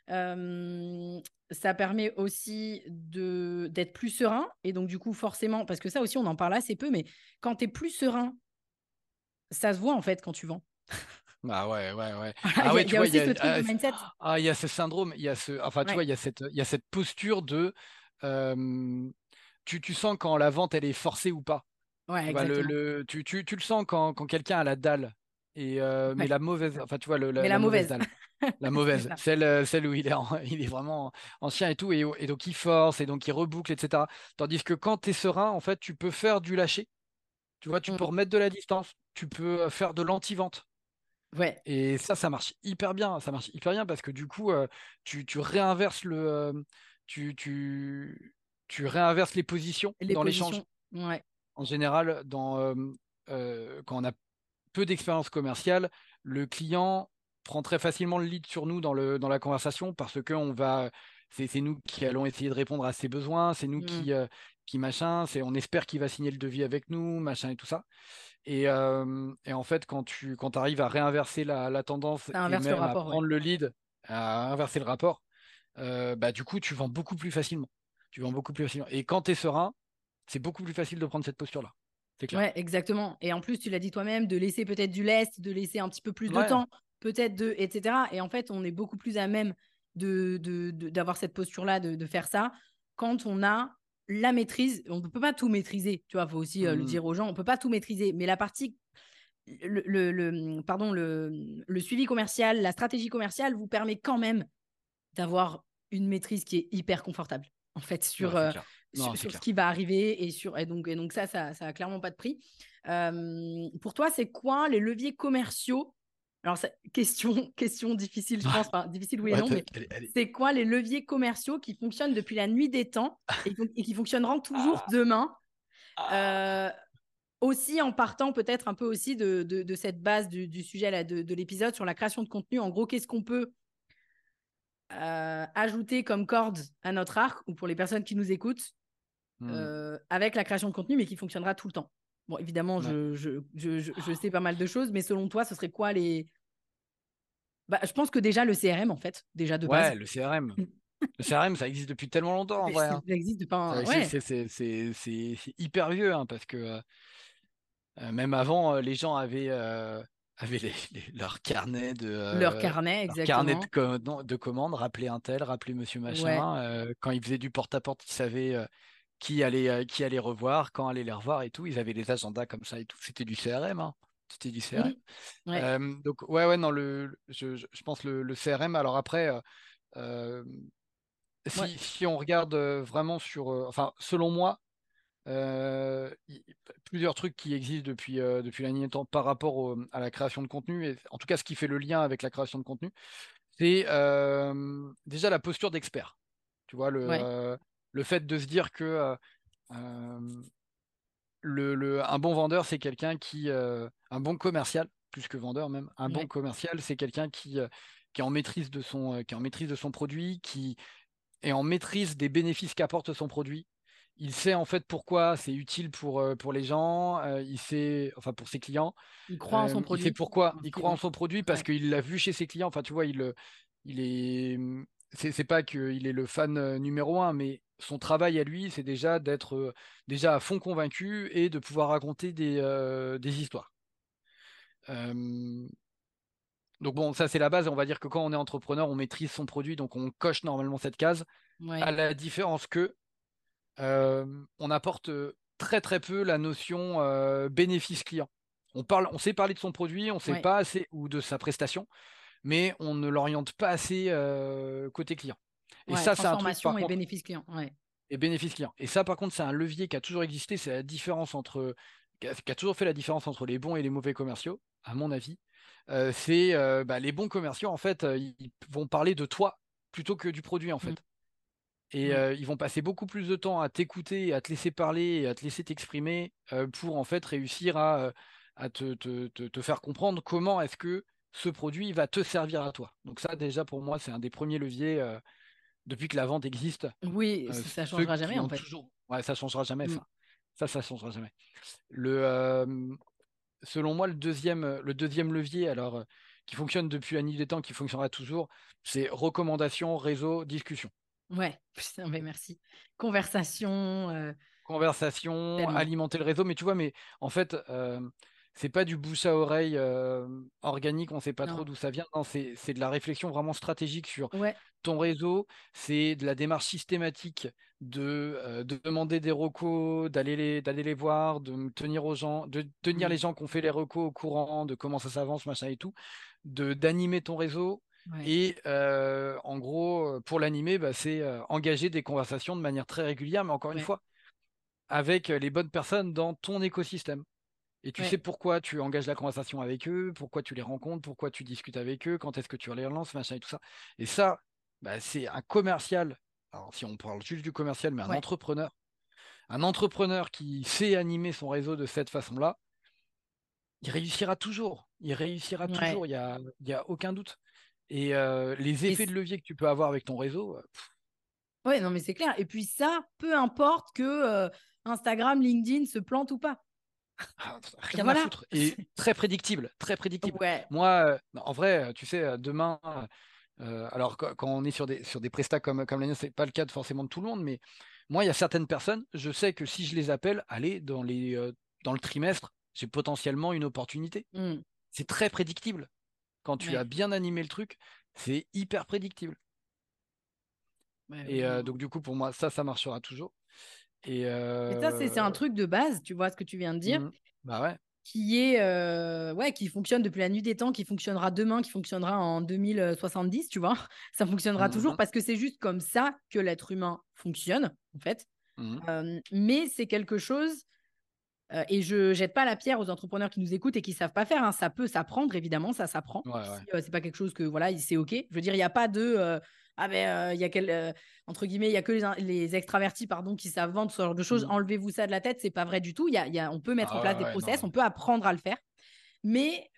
ça permet aussi d'être plus serein. Et donc, du coup, forcément, parce que ça aussi, on en parle assez peu, mais quand tu es plus serein, ça se voit en fait quand tu vends. Ah ouais, ouais, ouais. Ah ouais, il y a, aussi ce truc de ah, mindset. Ah, il y a ce syndrome, il y a ce, enfin, tu vois, il y a cette, il y a cette posture de, tu, tu, sens quand la vente elle est forcée ou pas. Ouais, tu, le, tu, tu, tu, le sens quand, quand quelqu'un a la dalle. Et euh, Mais la mauvaise, enfin tu vois, le, la, mauvaise. dalle. la mauvaise, celle, euh, celle où il est, il est vraiment ancien et tout, et, et, donc il force, et donc il reboucle, etc. Tandis que quand tu es serein, en fait, tu peux faire du lâcher. Tu vois, tu mmh. peux remettre de la distance, tu peux euh, faire de l'anti-vente. Ouais. Et ça, ça marche hyper bien. Ça marche hyper bien parce que du coup, tu, tu réinverses le. tu, tu, tu réinverses les positions dans l'échange? Ouais. En général, dans, euh, euh, quand on a peu d'expérience commerciale, le client prend très facilement le lead sur nous dans, le, dans la conversation parce que on va, c'est, nous qui allons essayer de répondre à ses besoins, c'est nous mmh. qui, euh, qui machin, c'est, on espère qu'il va signer le devis avec nous, machin et tout ça. Et, et en fait, quand tu quand arrives à réinverser la, la tendance et même le rapport, à prendre le lead, à inverser le rapport, bah, du coup, tu vends beaucoup plus facilement tu vends beaucoup plus facilement. Et quand tu es serein, c'est beaucoup plus facile de prendre cette posture-là. C'est clair. Ouais, exactement. Et en plus, tu l'as dit toi-même, de laisser peut-être du lest, de laisser un petit peu plus de temps, peut-être de, etc. Et en fait, on est beaucoup plus à même de, d'avoir cette posture-là, de, faire ça, quand on a la maîtrise. On ne peut pas tout maîtriser, tu vois, il faut aussi euh, le mmh. dire aux gens, on ne peut pas tout maîtriser. Mais la partie le, le, pardon, le, le, suivi commercial, la stratégie commerciale vous permet quand même d'avoir une maîtrise qui est hyper confortable en fait, sur, euh, sur, ce qui va arriver. Et, sur, et, donc, et donc, ça, ça, ça a clairement pas de prix. pour toi, c'est quoi les leviers commerciaux? Alors, question, question difficile, je pense, difficile oui et non, mais c'est quoi les leviers commerciaux qui fonctionnent depuis la nuit des temps et, qui fonctionneront toujours ah. demain? Ah. euh, Aussi en partant peut-être un peu aussi de, de, cette base du, du sujet là, de, de l'épisode sur la création de contenu. En gros, qu'est-ce qu'on peut euh, ajouter comme corde à notre arc ou pour les personnes qui nous écoutent hmm. euh, avec la création de contenu, mais qui fonctionnera tout le temps. Bon, évidemment, je, je, je, je, sais pas mal de choses, mais selon toi, ce serait quoi les. Bah, je pense que déjà le CRM, en fait, déjà de base. Ouais, le CRM. le CRM, ça existe depuis tellement longtemps, en vrai. Hein. Ça existe depuis un... ouais. C'est hyper vieux, hein, parce que euh, même avant, les gens avaient avaient leur carnet de leur carnet, carnet de, de, commandes, rappeler un tel, rappeler Monsieur machin. Euh, quand ils faisaient du porte-à-porte, ils savaient euh, qui allait euh, qui allait revoir, quand aller les revoir et tout. Ils avaient des agendas comme ça et tout. C'était du CRM. Hein. C'était du CRM. donc ouais ouais non le je, je pense le, le, CRM. Alors après. Si, si, on regarde vraiment sur, enfin, selon moi, euh, plusieurs trucs qui existent depuis, euh, depuis la nuit temps par rapport à la création de contenu, et en tout cas ce qui fait le lien avec la création de contenu, c'est euh, déjà la posture d'expert. Tu vois, le, le fait de se dire que le, le, un bon vendeur, c'est quelqu'un qui. un bon commercial, plus que vendeur même, un bon commercial, c'est quelqu'un qui, qui, est en maîtrise de son, qui est en maîtrise de son produit, qui est en maîtrise des bénéfices qu'apporte son produit il sait en fait pourquoi c'est utile pour, pour les gens, euh, il sait, enfin pour ses clients. Il croit en son euh, produit. Il sait pourquoi, il croit en son produit parce qu'il l'a vu chez ses clients. Enfin, tu vois, il, il est. C'est pas qu'il est le fan numéro un, mais son travail à lui, c'est déjà d'être déjà à fond convaincu et de pouvoir raconter des, des histoires. donc bon, ça c'est la base. On va dire que quand on est entrepreneur, on maîtrise son produit, donc on coche normalement cette case. À la différence que on apporte très très peu la notion bénéfice client. On parle, on sait parler de son produit, on sait pas assez ou de sa prestation, mais on ne l'oriente pas assez côté client. Et ça, c'est un truc, par et bénéfice client. Et bénéfice client. Et ça, par contre, c'est un levier qui a toujours existé. C'est la différence entre, qui a, toujours fait la différence entre les bons et les mauvais commerciaux, à mon avis. c'est bah, les bons commerciaux, en fait, ils vont parler de toi plutôt que du produit, en mmh. Et ils vont passer beaucoup plus de temps à t'écouter, à te laisser parler, à te laisser t'exprimer pour en fait réussir à, te, te, faire comprendre comment est-ce que ce produit va te servir à toi. Donc ça déjà pour moi c'est un des premiers leviers depuis que la vente existe. Oui, ça ne changera jamais en fait. Ouais, ça changera jamais ça. Ça, ça changera jamais. Le, selon moi, le deuxième, le deuxième levier, alors qui fonctionne depuis la nuit des temps, qui fonctionnera toujours, c'est recommandation, réseau, discussion. Ouais, putain, mais merci. Conversation. Euh, Conversation, alimenter le réseau. Mais tu vois, mais en fait, c'est pas du bouche à oreille organique, on sait pas trop d'où ça vient. Non, c'est de la réflexion vraiment stratégique sur ton réseau. C'est de la démarche systématique de, de demander des recos, d'aller les, d'aller les voir, de tenir aux gens, de tenir les gens qui ont fait les recos au courant de comment ça s'avance, machin et tout, de d'animer ton réseau et en gros, pour l'animer, bah, c'est engager des conversations de manière très régulière, mais encore une fois, avec les bonnes personnes dans ton écosystème. Et tu sais pourquoi tu engages la conversation avec eux, pourquoi tu les rencontres, pourquoi tu discutes avec eux, quand est-ce que tu les relances, machin et tout ça. Et ça, bah, c'est un commercial. Alors, si on parle juste du commercial, mais un entrepreneur. Un entrepreneur qui sait animer son réseau de cette façon-là, il réussira toujours. Il réussira toujours, il n'y a, y a aucun doute. Et les effets de levier que tu peux avoir avec ton réseau. Ouais, non, mais c'est clair. Et puis ça, peu importe que Instagram, LinkedIn se plante ou pas. Ah, rien à foutre. Et très prédictible, très prédictible. Moi, en vrai, tu sais, demain, alors quand, on est sur des, sur des prestats comme, comme la ce n'est pas le cas forcément de tout le monde, mais moi, il y a certaines personnes, je sais que si je les appelle, allez, dans, les, dans le trimestre, j'ai potentiellement une opportunité. Mmh. C'est très prédictible. Quand tu as bien animé le truc, c'est hyper prédictible. et donc, du coup, pour moi, ça, ça marchera toujours. Et, ça, c'est un truc de base, tu vois ce que tu viens de dire. Mmh. Bah ouais. Qui est ouais, qui fonctionne depuis la nuit des temps, qui fonctionnera demain, qui fonctionnera en 2070, tu vois. Ça fonctionnera toujours mmh. parce que c'est juste comme ça que l'être humain fonctionne, en fait. Mmh. mais c'est quelque chose euh, et je jette pas la pierre aux entrepreneurs qui nous écoutent et qui savent pas faire. Hein. Ça peut s'apprendre, évidemment, ça s'apprend. Ouais, euh, c'est pas quelque chose que voilà, c'est ok. Je veux dire, il n'y a pas de euh, ah ben il y a quel, entre guillemets, il y a que les, extravertis pardon qui savent vendre ce genre de choses. Mmh. Enlevez-vous ça de la tête, c'est pas vrai du tout. Il y a, y a, on peut mettre en ah place des process, on peut apprendre à le faire. Mais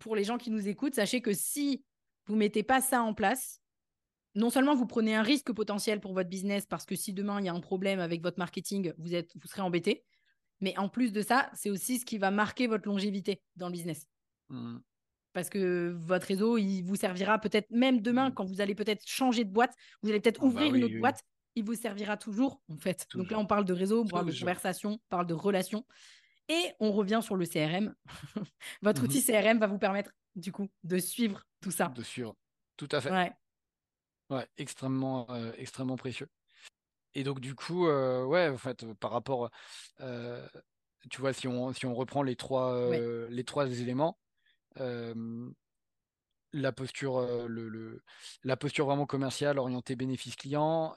pour les gens qui nous écoutent, sachez que si vous mettez pas ça en place, non seulement vous prenez un risque potentiel pour votre business parce que si demain il y a un problème avec votre marketing, vous êtes, vous serez embêté. Mais en plus de ça, c'est aussi ce qui va marquer votre longévité dans le business. Mmh. Parce que votre réseau, il vous servira peut-être même demain, mmh. quand vous allez peut-être changer de boîte, vous allez peut-être ah bah ouvrir une autre boîte, il vous servira toujours, en fait. Donc là, on parle de réseau, on parle de conversation, on parle de relation. Et on revient sur le CRM. votre mmh outil CRM va vous permettre, du coup, de suivre tout ça. De suivre, tout à fait. Ouais. Ouais, extrêmement, euh, extrêmement précieux. Et donc, du coup, euh, ouais, en fait, par rapport, euh, tu vois, si on, si on reprend les trois, euh, les trois éléments, la posture, le, le, la posture vraiment commerciale orientée bénéfice client,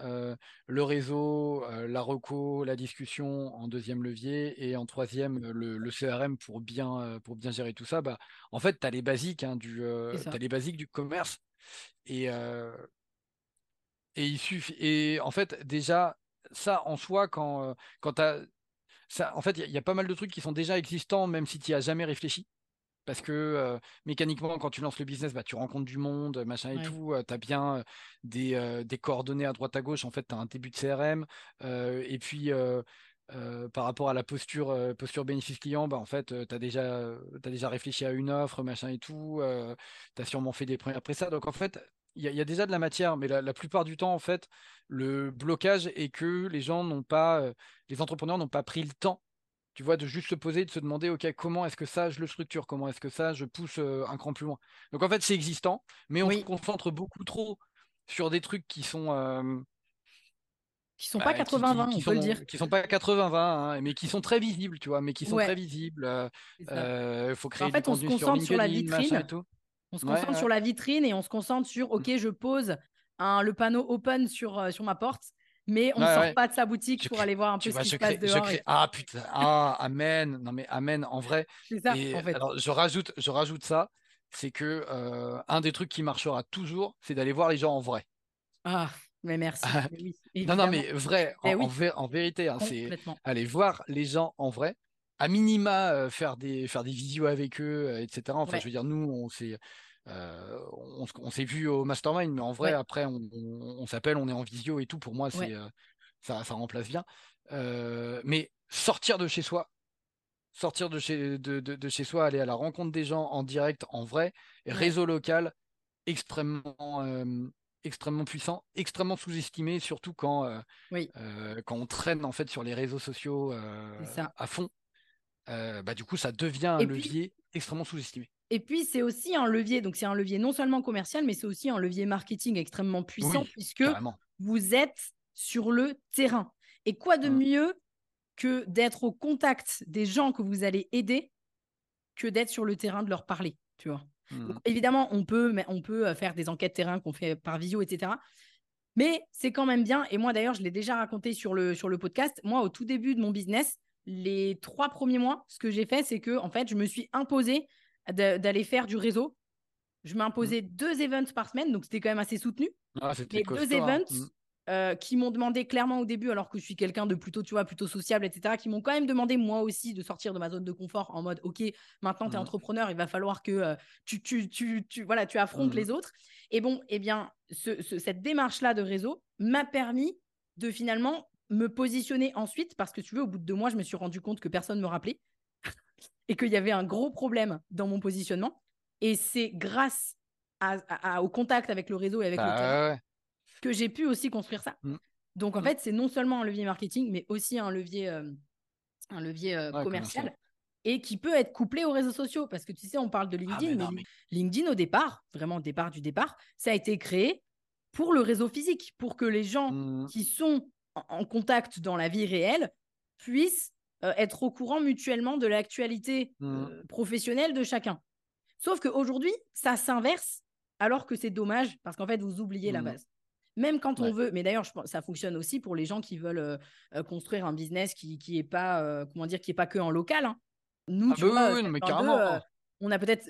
le réseau, la reco, la discussion en deuxième levier et en troisième le, le CRM pour bien, pour bien gérer tout ça, bah, en fait, tu as les basiques hein, du, as les basiques du commerce. Et, et il suffit. Et en fait, déjà, ça en soi, quand, euh, quand tu Ça, en fait, il y, a pas mal de trucs qui sont déjà existants, même si tu n'y as jamais réfléchi. Parce que euh, mécaniquement, quand tu lances le business, bah, tu rencontres du monde, machin et tout. Euh, tu as bien des, des, coordonnées à droite à gauche. En fait, tu as un début de CRM. et puis, par rapport à la posture, posture bénéfice client, bah, en fait, tu as, déjà, as déjà réfléchi à une offre, machin et tout. tu as sûrement fait des premiers après ça. Donc, en fait, il y, a déjà de la matière, mais la, plupart du temps, en fait, le blocage est que les gens n'ont pas, euh, les entrepreneurs n'ont pas pris le temps Tu vois, de juste se poser, de se demander, OK, comment est-ce que ça, je le structure? Comment est-ce que ça, je pousse un cran plus loin? Donc en fait, c'est existant, mais on se concentre beaucoup trop sur des trucs qui sont qui sont pas 80-20, on peut le dire. Qui sont pas 80-20, hein, mais qui sont très visibles, tu vois, mais qui sont très visibles. Il euh, faut créer en fait, on se concentre sur, la vitrine. On se concentre sur la vitrine et on se concentre sur, OK, mm. je pose un, le panneau open sur, euh, sur ma porte, mais on ne sort pas de sa boutique pour aller voir un peu ce qui se passe dehors. Ah putain, ah, amen. Non mais amen, en vrai. C'est ça, en fait. Alors, je rajoute, je rajoute ça, c'est que euh, un des trucs qui marchera toujours, c'est d'aller voir les gens en vrai. Ah, mais merci. Non, non, mais vrai, en, eh en, vérité, hein, c'est aller voir les gens en vrai, à minima faire des faire des visios avec eux, etc. Enfin, je veux dire, nous, on s'est euh, on, s'est vu au mastermind, mais en vrai, après, on, s'appelle, on est en visio et tout. Pour moi, c'est ça, ça remplace bien. mais sortir de chez soi, sortir de chez, de, de, chez soi, aller à la rencontre des gens en direct, en vrai, réseau local, extrêmement, extrêmement puissant, extrêmement sous-estimé, surtout quand, quand on traîne en fait sur les réseaux sociaux à fond. Bah, du coup, ça devient un levier extrêmement sous-estimé. Et puis, c'est aussi un levier, donc c'est un levier non seulement commercial, mais c'est aussi un levier marketing extrêmement puissant, puisque vous êtes sur le terrain. Et quoi de mmh. mieux que d'être au contact des gens que vous allez aider que d'être sur le terrain, de leur parler, tu vois? Mmh. évidemment, on peut, on peut euh, faire des enquêtes terrain qu'on fait par visio, etc. Mais c'est quand même bien. Et moi, d'ailleurs, je l'ai déjà raconté sur le, sur le podcast. Moi, au tout début de mon business, les trois premiers mois, ce que j'ai fait, c'est que, en fait, je me suis imposé d'aller faire du réseau. Je m'imposais mmh. deux events par semaine, donc c'était quand même assez soutenu. Ah, mais deux hein. events, mmh. Euh, qui m'ont demandé clairement au début, alors que je suis quelqu'un de plutôt, tu vois, plutôt sociable, etc., qui m'ont quand même demandé moi aussi de sortir de ma zone de confort en mode, ok, maintenant tu es mmh. entrepreneur, il va falloir que euh, tu, tu, tu, tu, voilà, tu affrontes mmh. les autres. Et bon, eh bien, cette démarche-là de réseau m'a permis de finalement me positionner ensuite, parce que tu veux, au bout de deux mois, je me suis rendu compte que personne ne me rappelait et qu'il y avait un gros problème dans mon positionnement. Et c'est grâce au contact avec le réseau et avec le bah terrain que j'ai pu aussi construire ça. Mmh. Donc en mmh. fait, c'est non seulement un levier marketing, mais aussi un levier, euh, un levier euh, commercial. Et qui peut être couplé aux réseaux sociaux. Parce que tu sais, on parle de ah, LinkedIn. mais LinkedIn, au départ, vraiment au départ du départ, ça a été créé pour le réseau physique, pour que les gens mmh. qui sont en, contact dans la vie réelle puissent euh, être au courant mutuellement de l'actualité professionnelle de chacun. Sauf qu'aujourd'hui, ça s'inverse, alors que c'est dommage, parce qu'en fait, vous oubliez la base. Même quand on veut, mais d'ailleurs, ça fonctionne aussi pour les gens qui veulent euh, euh, construire un business qui qui est pas euh, comment dire qui est pas que en local. Hein. Nous, ah bah mais carrément. on a peut-être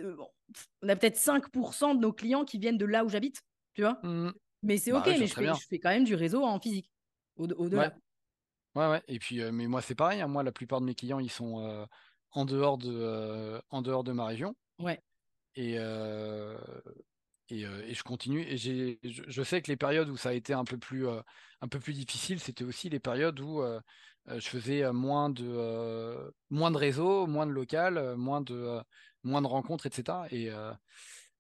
on a peut-être 5% de nos clients qui viennent de là où j'habite, tu vois. Mmh mais c'est bah ok, mais je fais, je fais, quand même du réseau en physique au-delà. ouais. ouais. Et puis, mais moi c'est pareil. Hein. Moi, la plupart de mes clients, ils sont en dehors de en dehors de ma région. Ouais. Et, et, je continue. Et je, je, sais que les périodes où ça a été un peu plus, un peu plus difficile, c'était aussi les périodes où je faisais moins de, moins de réseaux, moins de local, moins de, moins de rencontres, etc. Et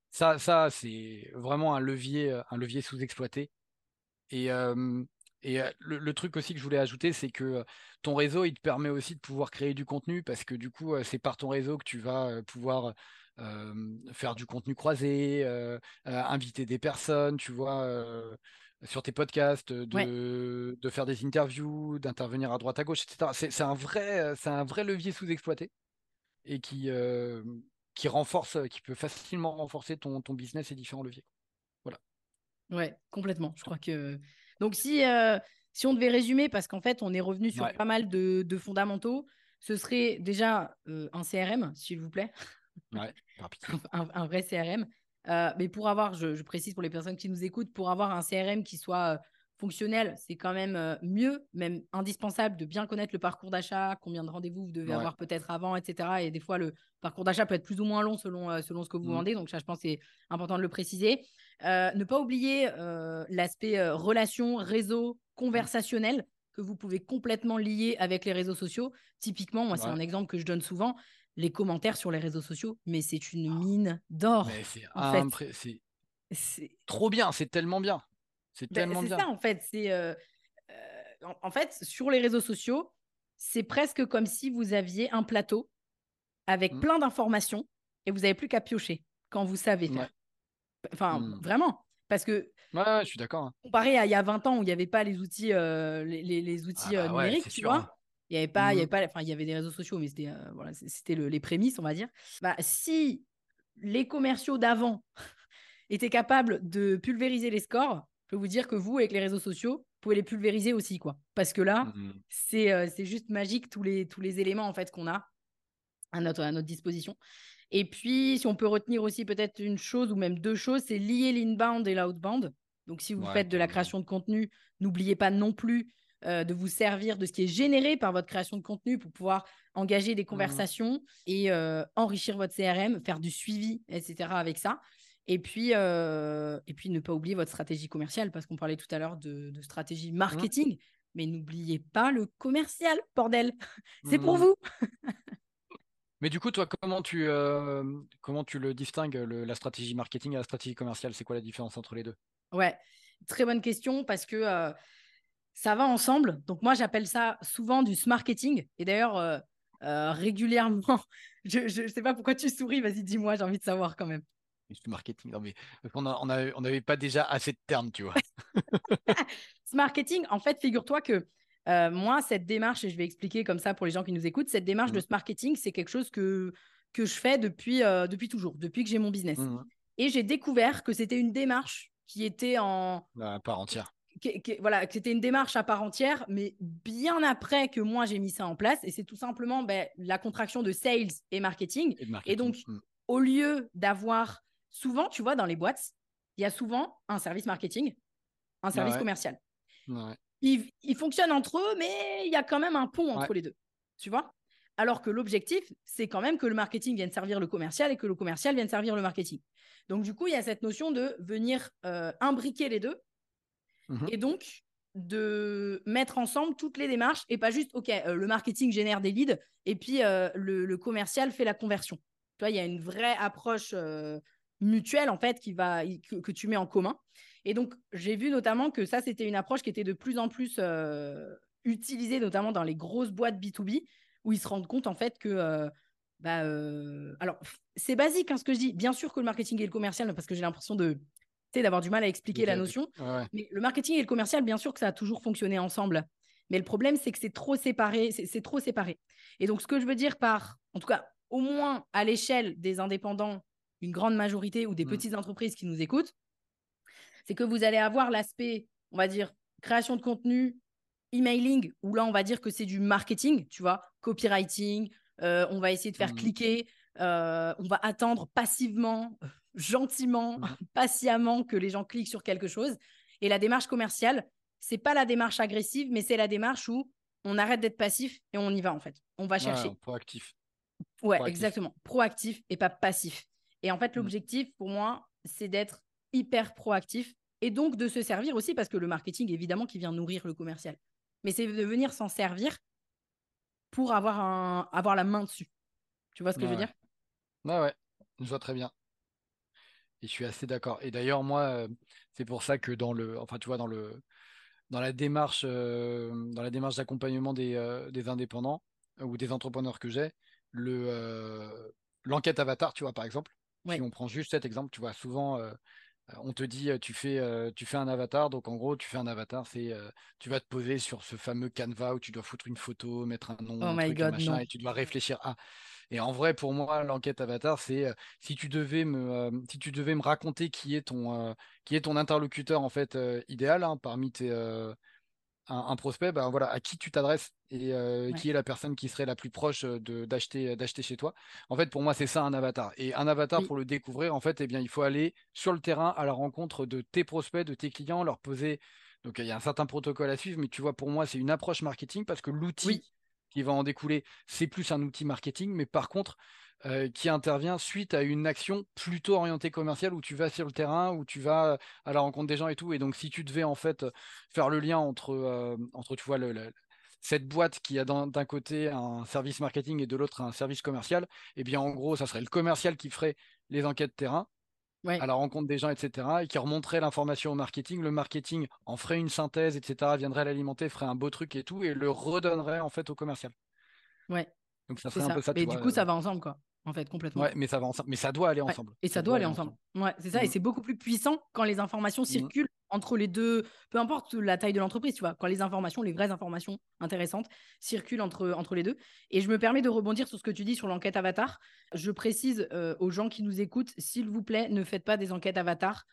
ça, ça c'est vraiment un levier, un levier sous-exploité. Et, et le, truc aussi que je voulais ajouter, c'est que ton réseau, il te permet aussi de pouvoir créer du contenu parce que du coup, c'est par ton réseau que tu vas pouvoir faire du contenu croisé, inviter des personnes, tu vois, sur tes podcasts, de, de faire des interviews, d'intervenir à droite à gauche, etc. C'est un vrai, c'est un vrai levier sous-exploité et qui, qui renforce, qui peut facilement renforcer ton, ton business et différents leviers. Voilà. Ouais, complètement. Je crois que donc si si on devait résumer, parce qu'en fait on est revenu sur pas mal de, de fondamentaux, ce serait déjà un CRM, s'il vous plaît. Ouais, un, vrai CRM. Euh, mais pour avoir, je, précise pour les personnes qui nous écoutent, pour avoir un CRM qui soit euh, fonctionnel, c'est quand même euh, mieux, même indispensable de bien connaître le parcours d'achat, combien de rendez-vous vous devez avoir peut-être avant, etc. Et des fois, le parcours d'achat peut être plus ou moins long selon, selon ce que vous mmh. vendez. Donc, ça, je pense c'est important de le préciser. Ne pas oublier l'aspect relation, réseau, conversationnel que vous pouvez complètement lier avec les réseaux sociaux. Typiquement, moi, c'est un exemple que je donne souvent les commentaires sur les réseaux sociaux, mais c'est une ah. mine d'or. C'est trop bien, c'est tellement bien. C'est ben, tellement bien. C'est ça en fait. C'est euh, euh, en, fait sur les réseaux sociaux, c'est presque comme si vous aviez un plateau avec Mm. plein d'informations et vous n'avez plus qu'à piocher quand vous savez Ouais. Enfin, Mm. vraiment. Parce que Ouais, ouais, je suis d'accord. hein. comparé à il y a 20 ans où il n'y avait pas les outils, euh, les, les- les outils Ah euh, bah ouais, numériques, tu sûr, vois. hein. Il y avait pas, il y avait Mhm. pas, enfin, il y avait des réseaux sociaux, mais c'était euh, voilà, c'était le- les prémices, on va dire. Bah, si les commerciaux d'avant étaient capables de pulvériser les scores, je peux vous dire que vous, avec les réseaux sociaux, vous pouvez les pulvériser aussi, quoi. Parce que là, c'est euh, c'est juste magique tous les, tous les éléments en fait qu'on a à notre, à notre disposition. Et puis, si on peut retenir aussi peut-être une chose ou même deux choses, c'est lier l'inbound et l'outbound. Donc, si vous Ouais, faites de la création de contenu, n'oubliez pas non plus euh, de vous servir de ce qui est généré par votre création de contenu pour pouvoir engager des conversations et euh, enrichir votre CRM, faire du suivi, etc. avec ça. Et puis, euh, et puis, ne pas oublier votre stratégie commerciale, parce qu'on parlait tout à l'heure de, de stratégie marketing. Mais n'oubliez pas le commercial, bordel. C'est pour Mhm. vous. Mais du coup, toi, comment tu, euh, comment tu le distingues, le- la stratégie marketing et la stratégie commerciale? C'est quoi la différence entre les deux? Ouais, très bonne question parce que euh, ça va ensemble. Donc moi, j'appelle ça souvent du marketing. Et d'ailleurs, euh, euh, régulièrement, je ne sais pas pourquoi tu souris, vas-y, dis-moi, j'ai envie de savoir quand même. Du marketing, non mais on a- on n'avait pas déjà assez de termes, tu vois. Marketing, en fait, figure-toi que euh, moi, cette démarche, et je vais expliquer comme ça pour les gens qui nous écoutent, cette démarche de ce marketing, c'est quelque chose que, que je fais depuis, euh, depuis toujours, depuis que j'ai mon business. Mhm. Et j'ai découvert que c'était une démarche qui était en, À part entière. qui- qui- voilà, que c'était une démarche à part entière, mais bien après que moi j'ai mis ça en place. Et c'est tout simplement ben, la contraction de sales et marketing. Et donc, Mhm. Au lieu d'avoir souvent, tu vois, dans les boîtes, il y a souvent un service marketing, un service ouais. commercial. Ouais. Ils, ils fonctionnent entre eux, mais il y a quand même un pont entre Ouais. les deux. Tu vois? Alors que l'objectif, c'est quand même que le marketing vienne servir le commercial et que le commercial vienne servir le marketing. Donc, du coup, il y a cette notion de venir euh, imbriquer les deux Mhm. et donc de mettre ensemble toutes les démarches et pas juste, OK, euh, le marketing génère des leads et puis euh, le, le commercial fait la conversion. Tu vois, il y a une vraie approche mutuelle, en fait, qui va, que, que tu mets en commun. Et donc, j'ai vu notamment que ça, c'était une approche qui était de plus en plus euh, utilisée, notamment dans les grosses boîtes B2B, où ils se rendent compte, en fait, que... euh, bah, euh, alors, c'est basique hein, ce que je dis. Bien sûr que le marketing et le commercial, parce que j'ai l'impression de, d'avoir du mal à expliquer la notion. Ouais. Mais le marketing et le commercial, bien sûr que ça a toujours fonctionné ensemble. Mais le problème, c'est que c'est trop séparé. C'est trop séparé. Et donc, ce que je veux dire par, en tout cas, au moins à l'échelle des indépendants, une grande majorité ou des Mm. petites entreprises qui nous écoutent, c'est que vous allez avoir l'aspect, on va dire, création de contenu, emailing, où là, on va dire que c'est du marketing, tu vois, copywriting, euh, on va essayer de faire Mhm. cliquer, euh, on va attendre passivement, gentiment, Mhm. patiemment que les gens cliquent sur quelque chose. Et la démarche commerciale, c'est pas la démarche agressive, mais c'est la démarche où on arrête d'être passif et on y va en fait. On va chercher. Ouais, proactif. Ouais, Proactif. exactement. Proactif et pas passif. Et en fait, Mm. l'objectif pour moi, c'est d'être hyper proactif et donc de se servir aussi parce que le marketing, évidemment, qui vient nourrir le commercial. Mais c'est de venir s'en servir pour avoir, un, avoir la main dessus. Tu vois ce que je veux Ouais, dire? Ouais, ouais, je vois très bien. Et je suis assez d'accord. Et d'ailleurs, moi, euh, c'est pour ça que dans le, enfin, tu vois, dans le, dans la démarche, euh, dans la démarche d'accompagnement des, euh, des indépendants euh, ou des entrepreneurs que j'ai, le, l'enquête avatar, tu vois, par exemple, Ouais. si on prend juste cet exemple, tu vois, souvent, on te dit, tu fais, tu fais un avatar. Donc, en gros, tu fais un avatar, c'est, tu vas te poser sur ce fameux canevas où tu dois foutre une photo, mettre un nom, Oh un my truc, un God, machin, non. et tu dois réfléchir à. Et en vrai, pour moi, l'enquête avatar, c'est euh, si tu devais me, euh, si tu devais me raconter qui est ton, euh, qui est ton interlocuteur en fait idéal hein, parmi tes, un, un prospect, ben voilà, à qui tu t'adresses et euh, Ouais. qui est la personne qui serait la plus proche euh, de d'acheter d'acheter chez toi. En fait, pour moi, c'est ça un avatar. Et un avatar, Oui. pour le découvrir, en fait, eh bien, il faut aller sur le terrain à la rencontre de tes prospects, de tes clients, leur poser. Donc, il y a un certain protocole à suivre, mais tu vois, pour moi, c'est une approche marketing parce que l'outil Oui. Qui va en découler, c'est plus un outil marketing, mais par contre, euh, qui intervient suite à une action plutôt orientée commerciale où tu vas sur le terrain, où tu vas à la rencontre des gens et tout. Et donc, si tu devais en fait faire le lien entre, euh, entre tu vois, cette boîte qui a d'un d'un côté un service marketing et de l'autre un service commercial, eh bien, en gros, ça serait le commercial qui ferait les enquêtes terrain à la rencontre des gens, etc., et qui remonterait l'information au marketing. Le marketing en ferait une synthèse, etc., viendrait l'alimenter, ferait un beau truc et tout, et le redonnerait en fait au commercial. Ouais. Donc ça ferait un peu ça. Mais du coup, ça va ensemble, quoi en fait, complètement. Ouais, mais ça va ensemble. Mais ça doit aller ensemble. Et ça, doit, aller ensemble. Ouais, c'est ça. Et mmh. c'est beaucoup plus puissant quand les informations mmh. circulent entre les deux, peu importe la taille de l'entreprise, tu vois, quand les informations, les vraies informations intéressantes circulent entre, entre les deux. Et je me permets de rebondir sur ce que tu dis sur l'enquête avatar. Je précise euh, aux gens qui nous écoutent, s'il vous plaît, ne faites pas des enquêtes avatar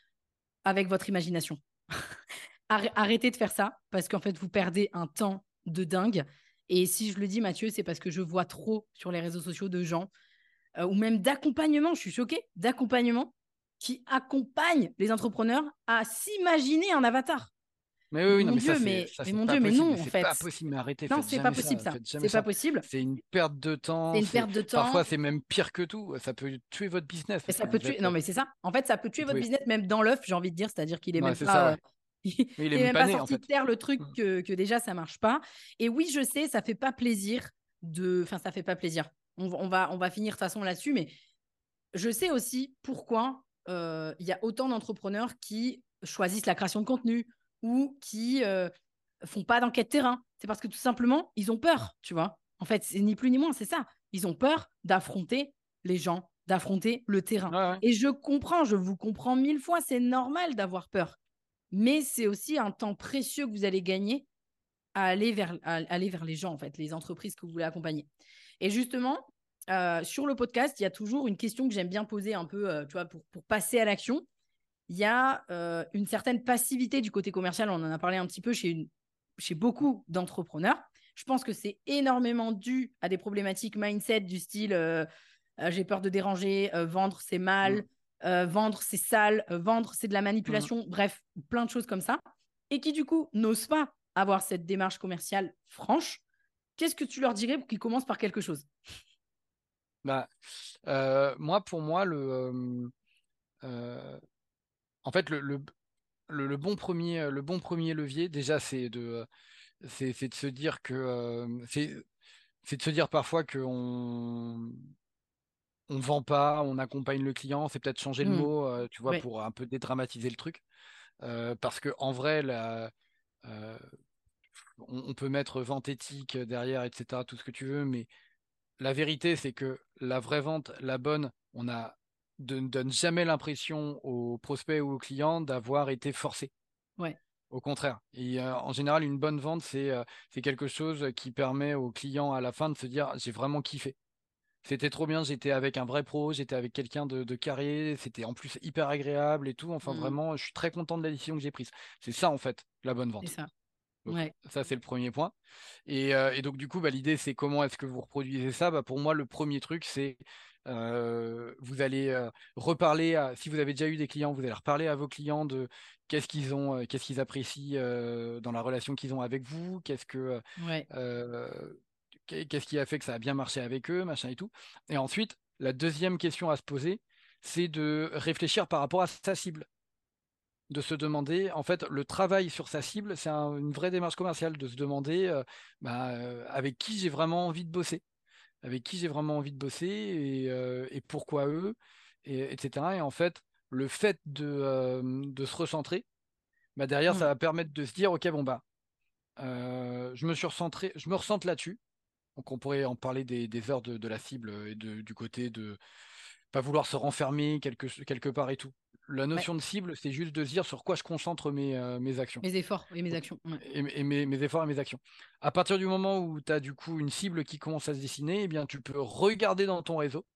avec votre imagination. Arrêtez de faire ça parce qu'en fait, vous perdez un temps de dingue. Et si je le dis, Mathieu, c'est parce que je vois trop sur les réseaux sociaux de gens euh, ou même d'accompagnement, je suis choquée, d'accompagnement qui accompagne les entrepreneurs à s'imaginer un avatar. Mais oui, non, mais, Dieu, ça, mais, mais mon Dieu, mais non, en fait. C'est pas possible, mais arrêtez. Non, c'est pas possible ça. C'est pas possible. C'est une perte de temps. C'est une perte de temps. Parfois, c'est même pire que tout. Ça peut tuer votre business. ça peut tuer. Non, mais c'est ça. En fait, ça peut tuer votre business même dans l'œuf, j'ai envie de dire. C'est-à-dire qu'il est même pas. il, est, même pas sorti de terre le truc mmh. que, que déjà ça marche pas. Et oui, je sais, ça fait pas plaisir de. Enfin, ça fait pas plaisir. On, va, on va finir de toute façon là-dessus, mais je sais aussi pourquoi euh, il y a autant d'entrepreneurs qui choisissent la création de contenu ou qui euh, font pas d'enquête terrain. C'est parce que tout simplement, ils ont peur, tu vois. En fait, c'est ni plus ni moins, c'est ça. Ils ont peur d'affronter les gens, d'affronter le terrain. Et je comprends, je vous comprends mille fois, c'est normal d'avoir peur. Mais c'est aussi un temps précieux que vous allez gagner à aller vers, à aller vers les gens, en fait, les entreprises que vous voulez accompagner. Et justement, euh, sur le podcast, il y a toujours une question que j'aime bien poser un peu, euh, tu vois, pour, passer à l'action. Il y a euh, une certaine passivité du côté commercial. On en a parlé un petit peu chez, chez beaucoup d'entrepreneurs. Je pense que c'est énormément dû à des problématiques mindset du style j'ai peur de déranger, vendre c'est mal, mmh. vendre c'est sale, vendre c'est de la manipulation, mmh. bref, plein de choses comme ça. Et qui du coup n'osent pas avoir cette démarche commerciale franche. Qu'est-ce que tu leur dirais pour qu'ils commencent par quelque chose? Bah, euh, moi, pour moi, le, euh, en fait, le, le, bon premier, le bon premier levier, déjà, c'est de, c'est, de se dire que c'est, c'est de se dire parfois qu'on on vend pas, on accompagne le client, c'est peut-être changer le mmh. mot, tu vois, pour un peu dédramatiser le truc. parce que en vrai, la, on, peut mettre vente éthique derrière, etc., tout ce que tu veux, mais la vérité, c'est que la vraie vente, la bonne, on a ne donne jamais l'impression aux prospects ou aux clients d'avoir été forcé. Ouais. Au contraire. Et, euh, en général, une bonne vente, euh, c'est quelque chose qui permet aux clients à la fin de se dire j'ai vraiment kiffé. C'était trop bien, j'étais avec un vrai pro, j'étais avec quelqu'un de, carré, c'était en plus hyper agréable et tout. Enfin, mmh. vraiment, je suis très content de la décision que j'ai prise. C'est ça, en fait, la bonne vente. C'est ça. Ça, c'est le premier point. Euh, et, donc, du coup, bah, l'idée, c'est comment est-ce que vous reproduisez ça? Bah, Pour moi, le premier truc, c'est euh, vous allez euh, reparler, à, si vous avez déjà eu des clients, vous allez reparler à vos clients de qu'est-ce qu'ils ont, qu'est-ce qu'ils apprécient dans la relation qu'ils ont avec vous, qu'est-ce que qu'est-ce qui a fait que ça a bien marché avec eux, machin et tout. Et ensuite, la deuxième question à se poser, c'est de réfléchir par rapport à sa cible de se demander, en fait, le travail sur sa cible, c'est une vraie démarche commerciale, de se demander euh, bah, euh, avec qui j'ai vraiment envie de bosser, avec qui j'ai vraiment envie de bosser et, euh, pourquoi eux, et, etc. Et en fait, le fait de, de se recentrer, bah, derrière, ça mmh. va permettre de se dire, ok, bon bah, je me suis recentré, je me ressente là-dessus. Donc on pourrait en parler des, heures de, la cible et du côté de pas vouloir se renfermer quelque, quelque part et tout. La notion de cible, c'est juste de dire sur quoi je concentre mes, euh, mes actions. Mes efforts et mes actions. Et, mes, efforts et mes actions. À partir du moment où tu as du coup une cible qui commence à se dessiner, eh bien, tu peux regarder dans ton réseau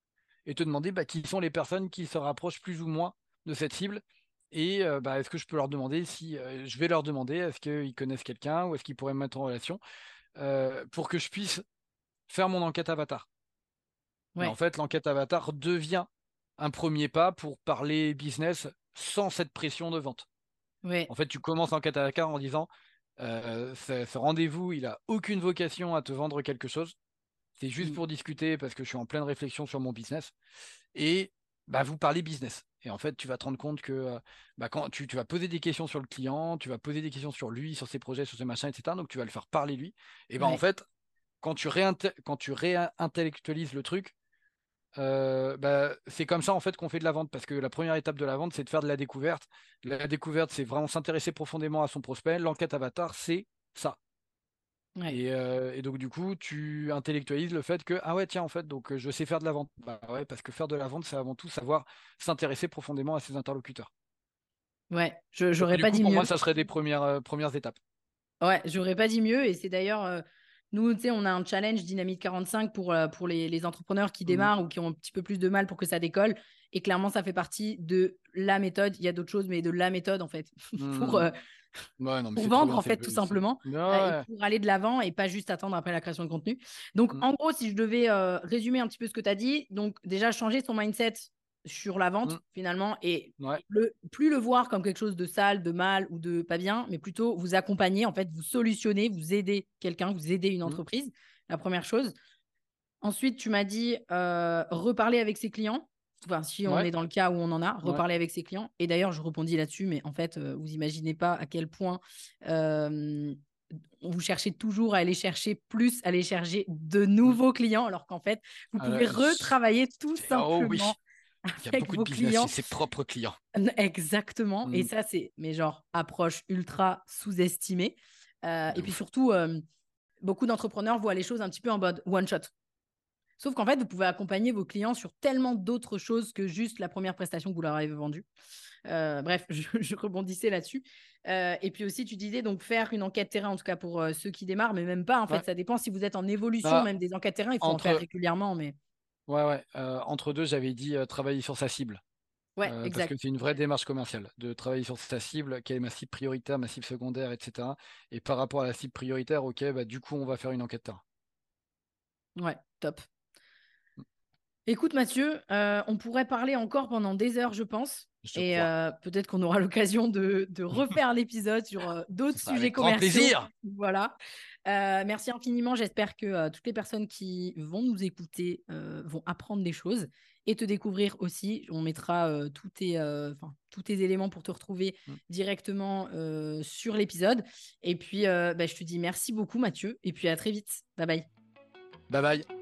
et te demander bah, qui sont les personnes qui se rapprochent plus ou moins de cette cible. Et euh, bah, est-ce que je peux leur demander si euh, je vais leur demander est-ce qu'ils connaissent quelqu'un ou est-ce qu'ils pourraient me mettre en relation pour que je puisse faire mon enquête avatar. En fait, l'enquête avatar devient un premier pas pour parler business sans cette pression de vente. En fait, tu commences enquête avatar en disant euh, ce, rendez-vous, il a aucune vocation à te vendre quelque chose. C'est juste mm. pour discuter parce que je suis en pleine réflexion sur mon business. Et bah, vous parlez business. Et en fait, tu vas te rendre compte que euh, bah, quand tu, vas poser des questions sur le client, tu vas poser des questions sur lui, sur ses projets, sur ses machins, etc. Donc tu vas le faire parler lui. Et ben en fait, quand tu, quand tu réintellectualises le truc, bah, c'est comme ça en fait qu'on fait de la vente parce que la première étape de la vente, c'est de faire de la découverte. La découverte, c'est vraiment s'intéresser profondément à son prospect. L'enquête avatar, c'est ça. Et, donc du coup, tu intellectualises le fait que ah ouais tiens en fait donc je sais faire de la vente. Bah ouais parce que faire de la vente, c'est avant tout savoir s'intéresser profondément à ses interlocuteurs. Ouais, je j'aurais pas dit pour mieux. moi, ça serait des premières premières étapes. Ouais, j'aurais pas dit mieux et c'est d'ailleurs nous, tu sais, on a un challenge Dynamite 45 pour, pour les, entrepreneurs qui mmh démarrent ou qui ont un petit peu plus de mal pour que ça décolle. Et clairement, ça fait partie de la méthode. Il y a d'autres choses, mais de la méthode, en fait, pour, mmh pour vendre, en fait, tout simplement. et pour aller de l'avant et pas juste attendre après la création de contenu. Donc, mmh. en gros, si je devais résumer un petit peu ce que tu as dit, donc déjà changer son mindset sur la vente mmh. finalement et le, plus le voir comme quelque chose de sale, de mal ou de pas bien, mais plutôt vous accompagner, en fait, vous solutionner, vous aider quelqu'un, vous aider une mmh. entreprise, la première chose. Ensuite, tu m'as dit reparler avec ses clients. Enfin, si on est dans le cas où on en a, reparler avec ses clients. Et d'ailleurs, je rebondis là-dessus, mais en fait, vous imaginez pas à quel point vous cherchez toujours à aller chercher plus, aller chercher de mmh. nouveaux clients, alors qu'en fait, vous ah pouvez retravailler tout oh simplement il y a beaucoup de clients. ses propres clients. Exactement. Et mmh. ça, c'est, mais genre, approche ultra sous-estimée. Euh, et puis surtout, euh, beaucoup d'entrepreneurs voient les choses un petit peu en mode one shot. Sauf qu'en fait, vous pouvez accompagner vos clients sur tellement d'autres choses que juste la première prestation que vous leur avez vendue. Euh, bref, je, rebondissais là-dessus. et puis aussi, tu disais donc faire une enquête terrain, en tout cas pour ceux qui démarrent, mais même pas. En fait, ça dépend si vous êtes en évolution, bah, même des enquêtes terrain, il faut en faire régulièrement. Mais Ouais, ouais. entre deux, j'avais dit travailler sur sa cible. Ouais, parce que c'est une vraie démarche commerciale de travailler sur sa cible, quelle est ma cible prioritaire, ma cible secondaire, etc. Et par rapport à la cible prioritaire, ok, bah, du coup, on va faire une enquête terrain. Ouais, top. Écoute Mathieu, on pourrait parler encore pendant des heures, je pense. Et peut-être qu'on aura l'occasion de, de refaire l'épisode sur d'autres sujets commerciaux. plaisir. Voilà. Euh, merci infiniment. J'espère que euh, toutes les personnes qui vont nous écouter euh, vont apprendre des choses et te découvrir aussi. On mettra tous, tes, tous tes éléments pour te retrouver mmh. directement sur l'épisode. Et puis, bah, je te dis merci beaucoup, Mathieu. Et puis, à très vite. Bye bye. Bye bye.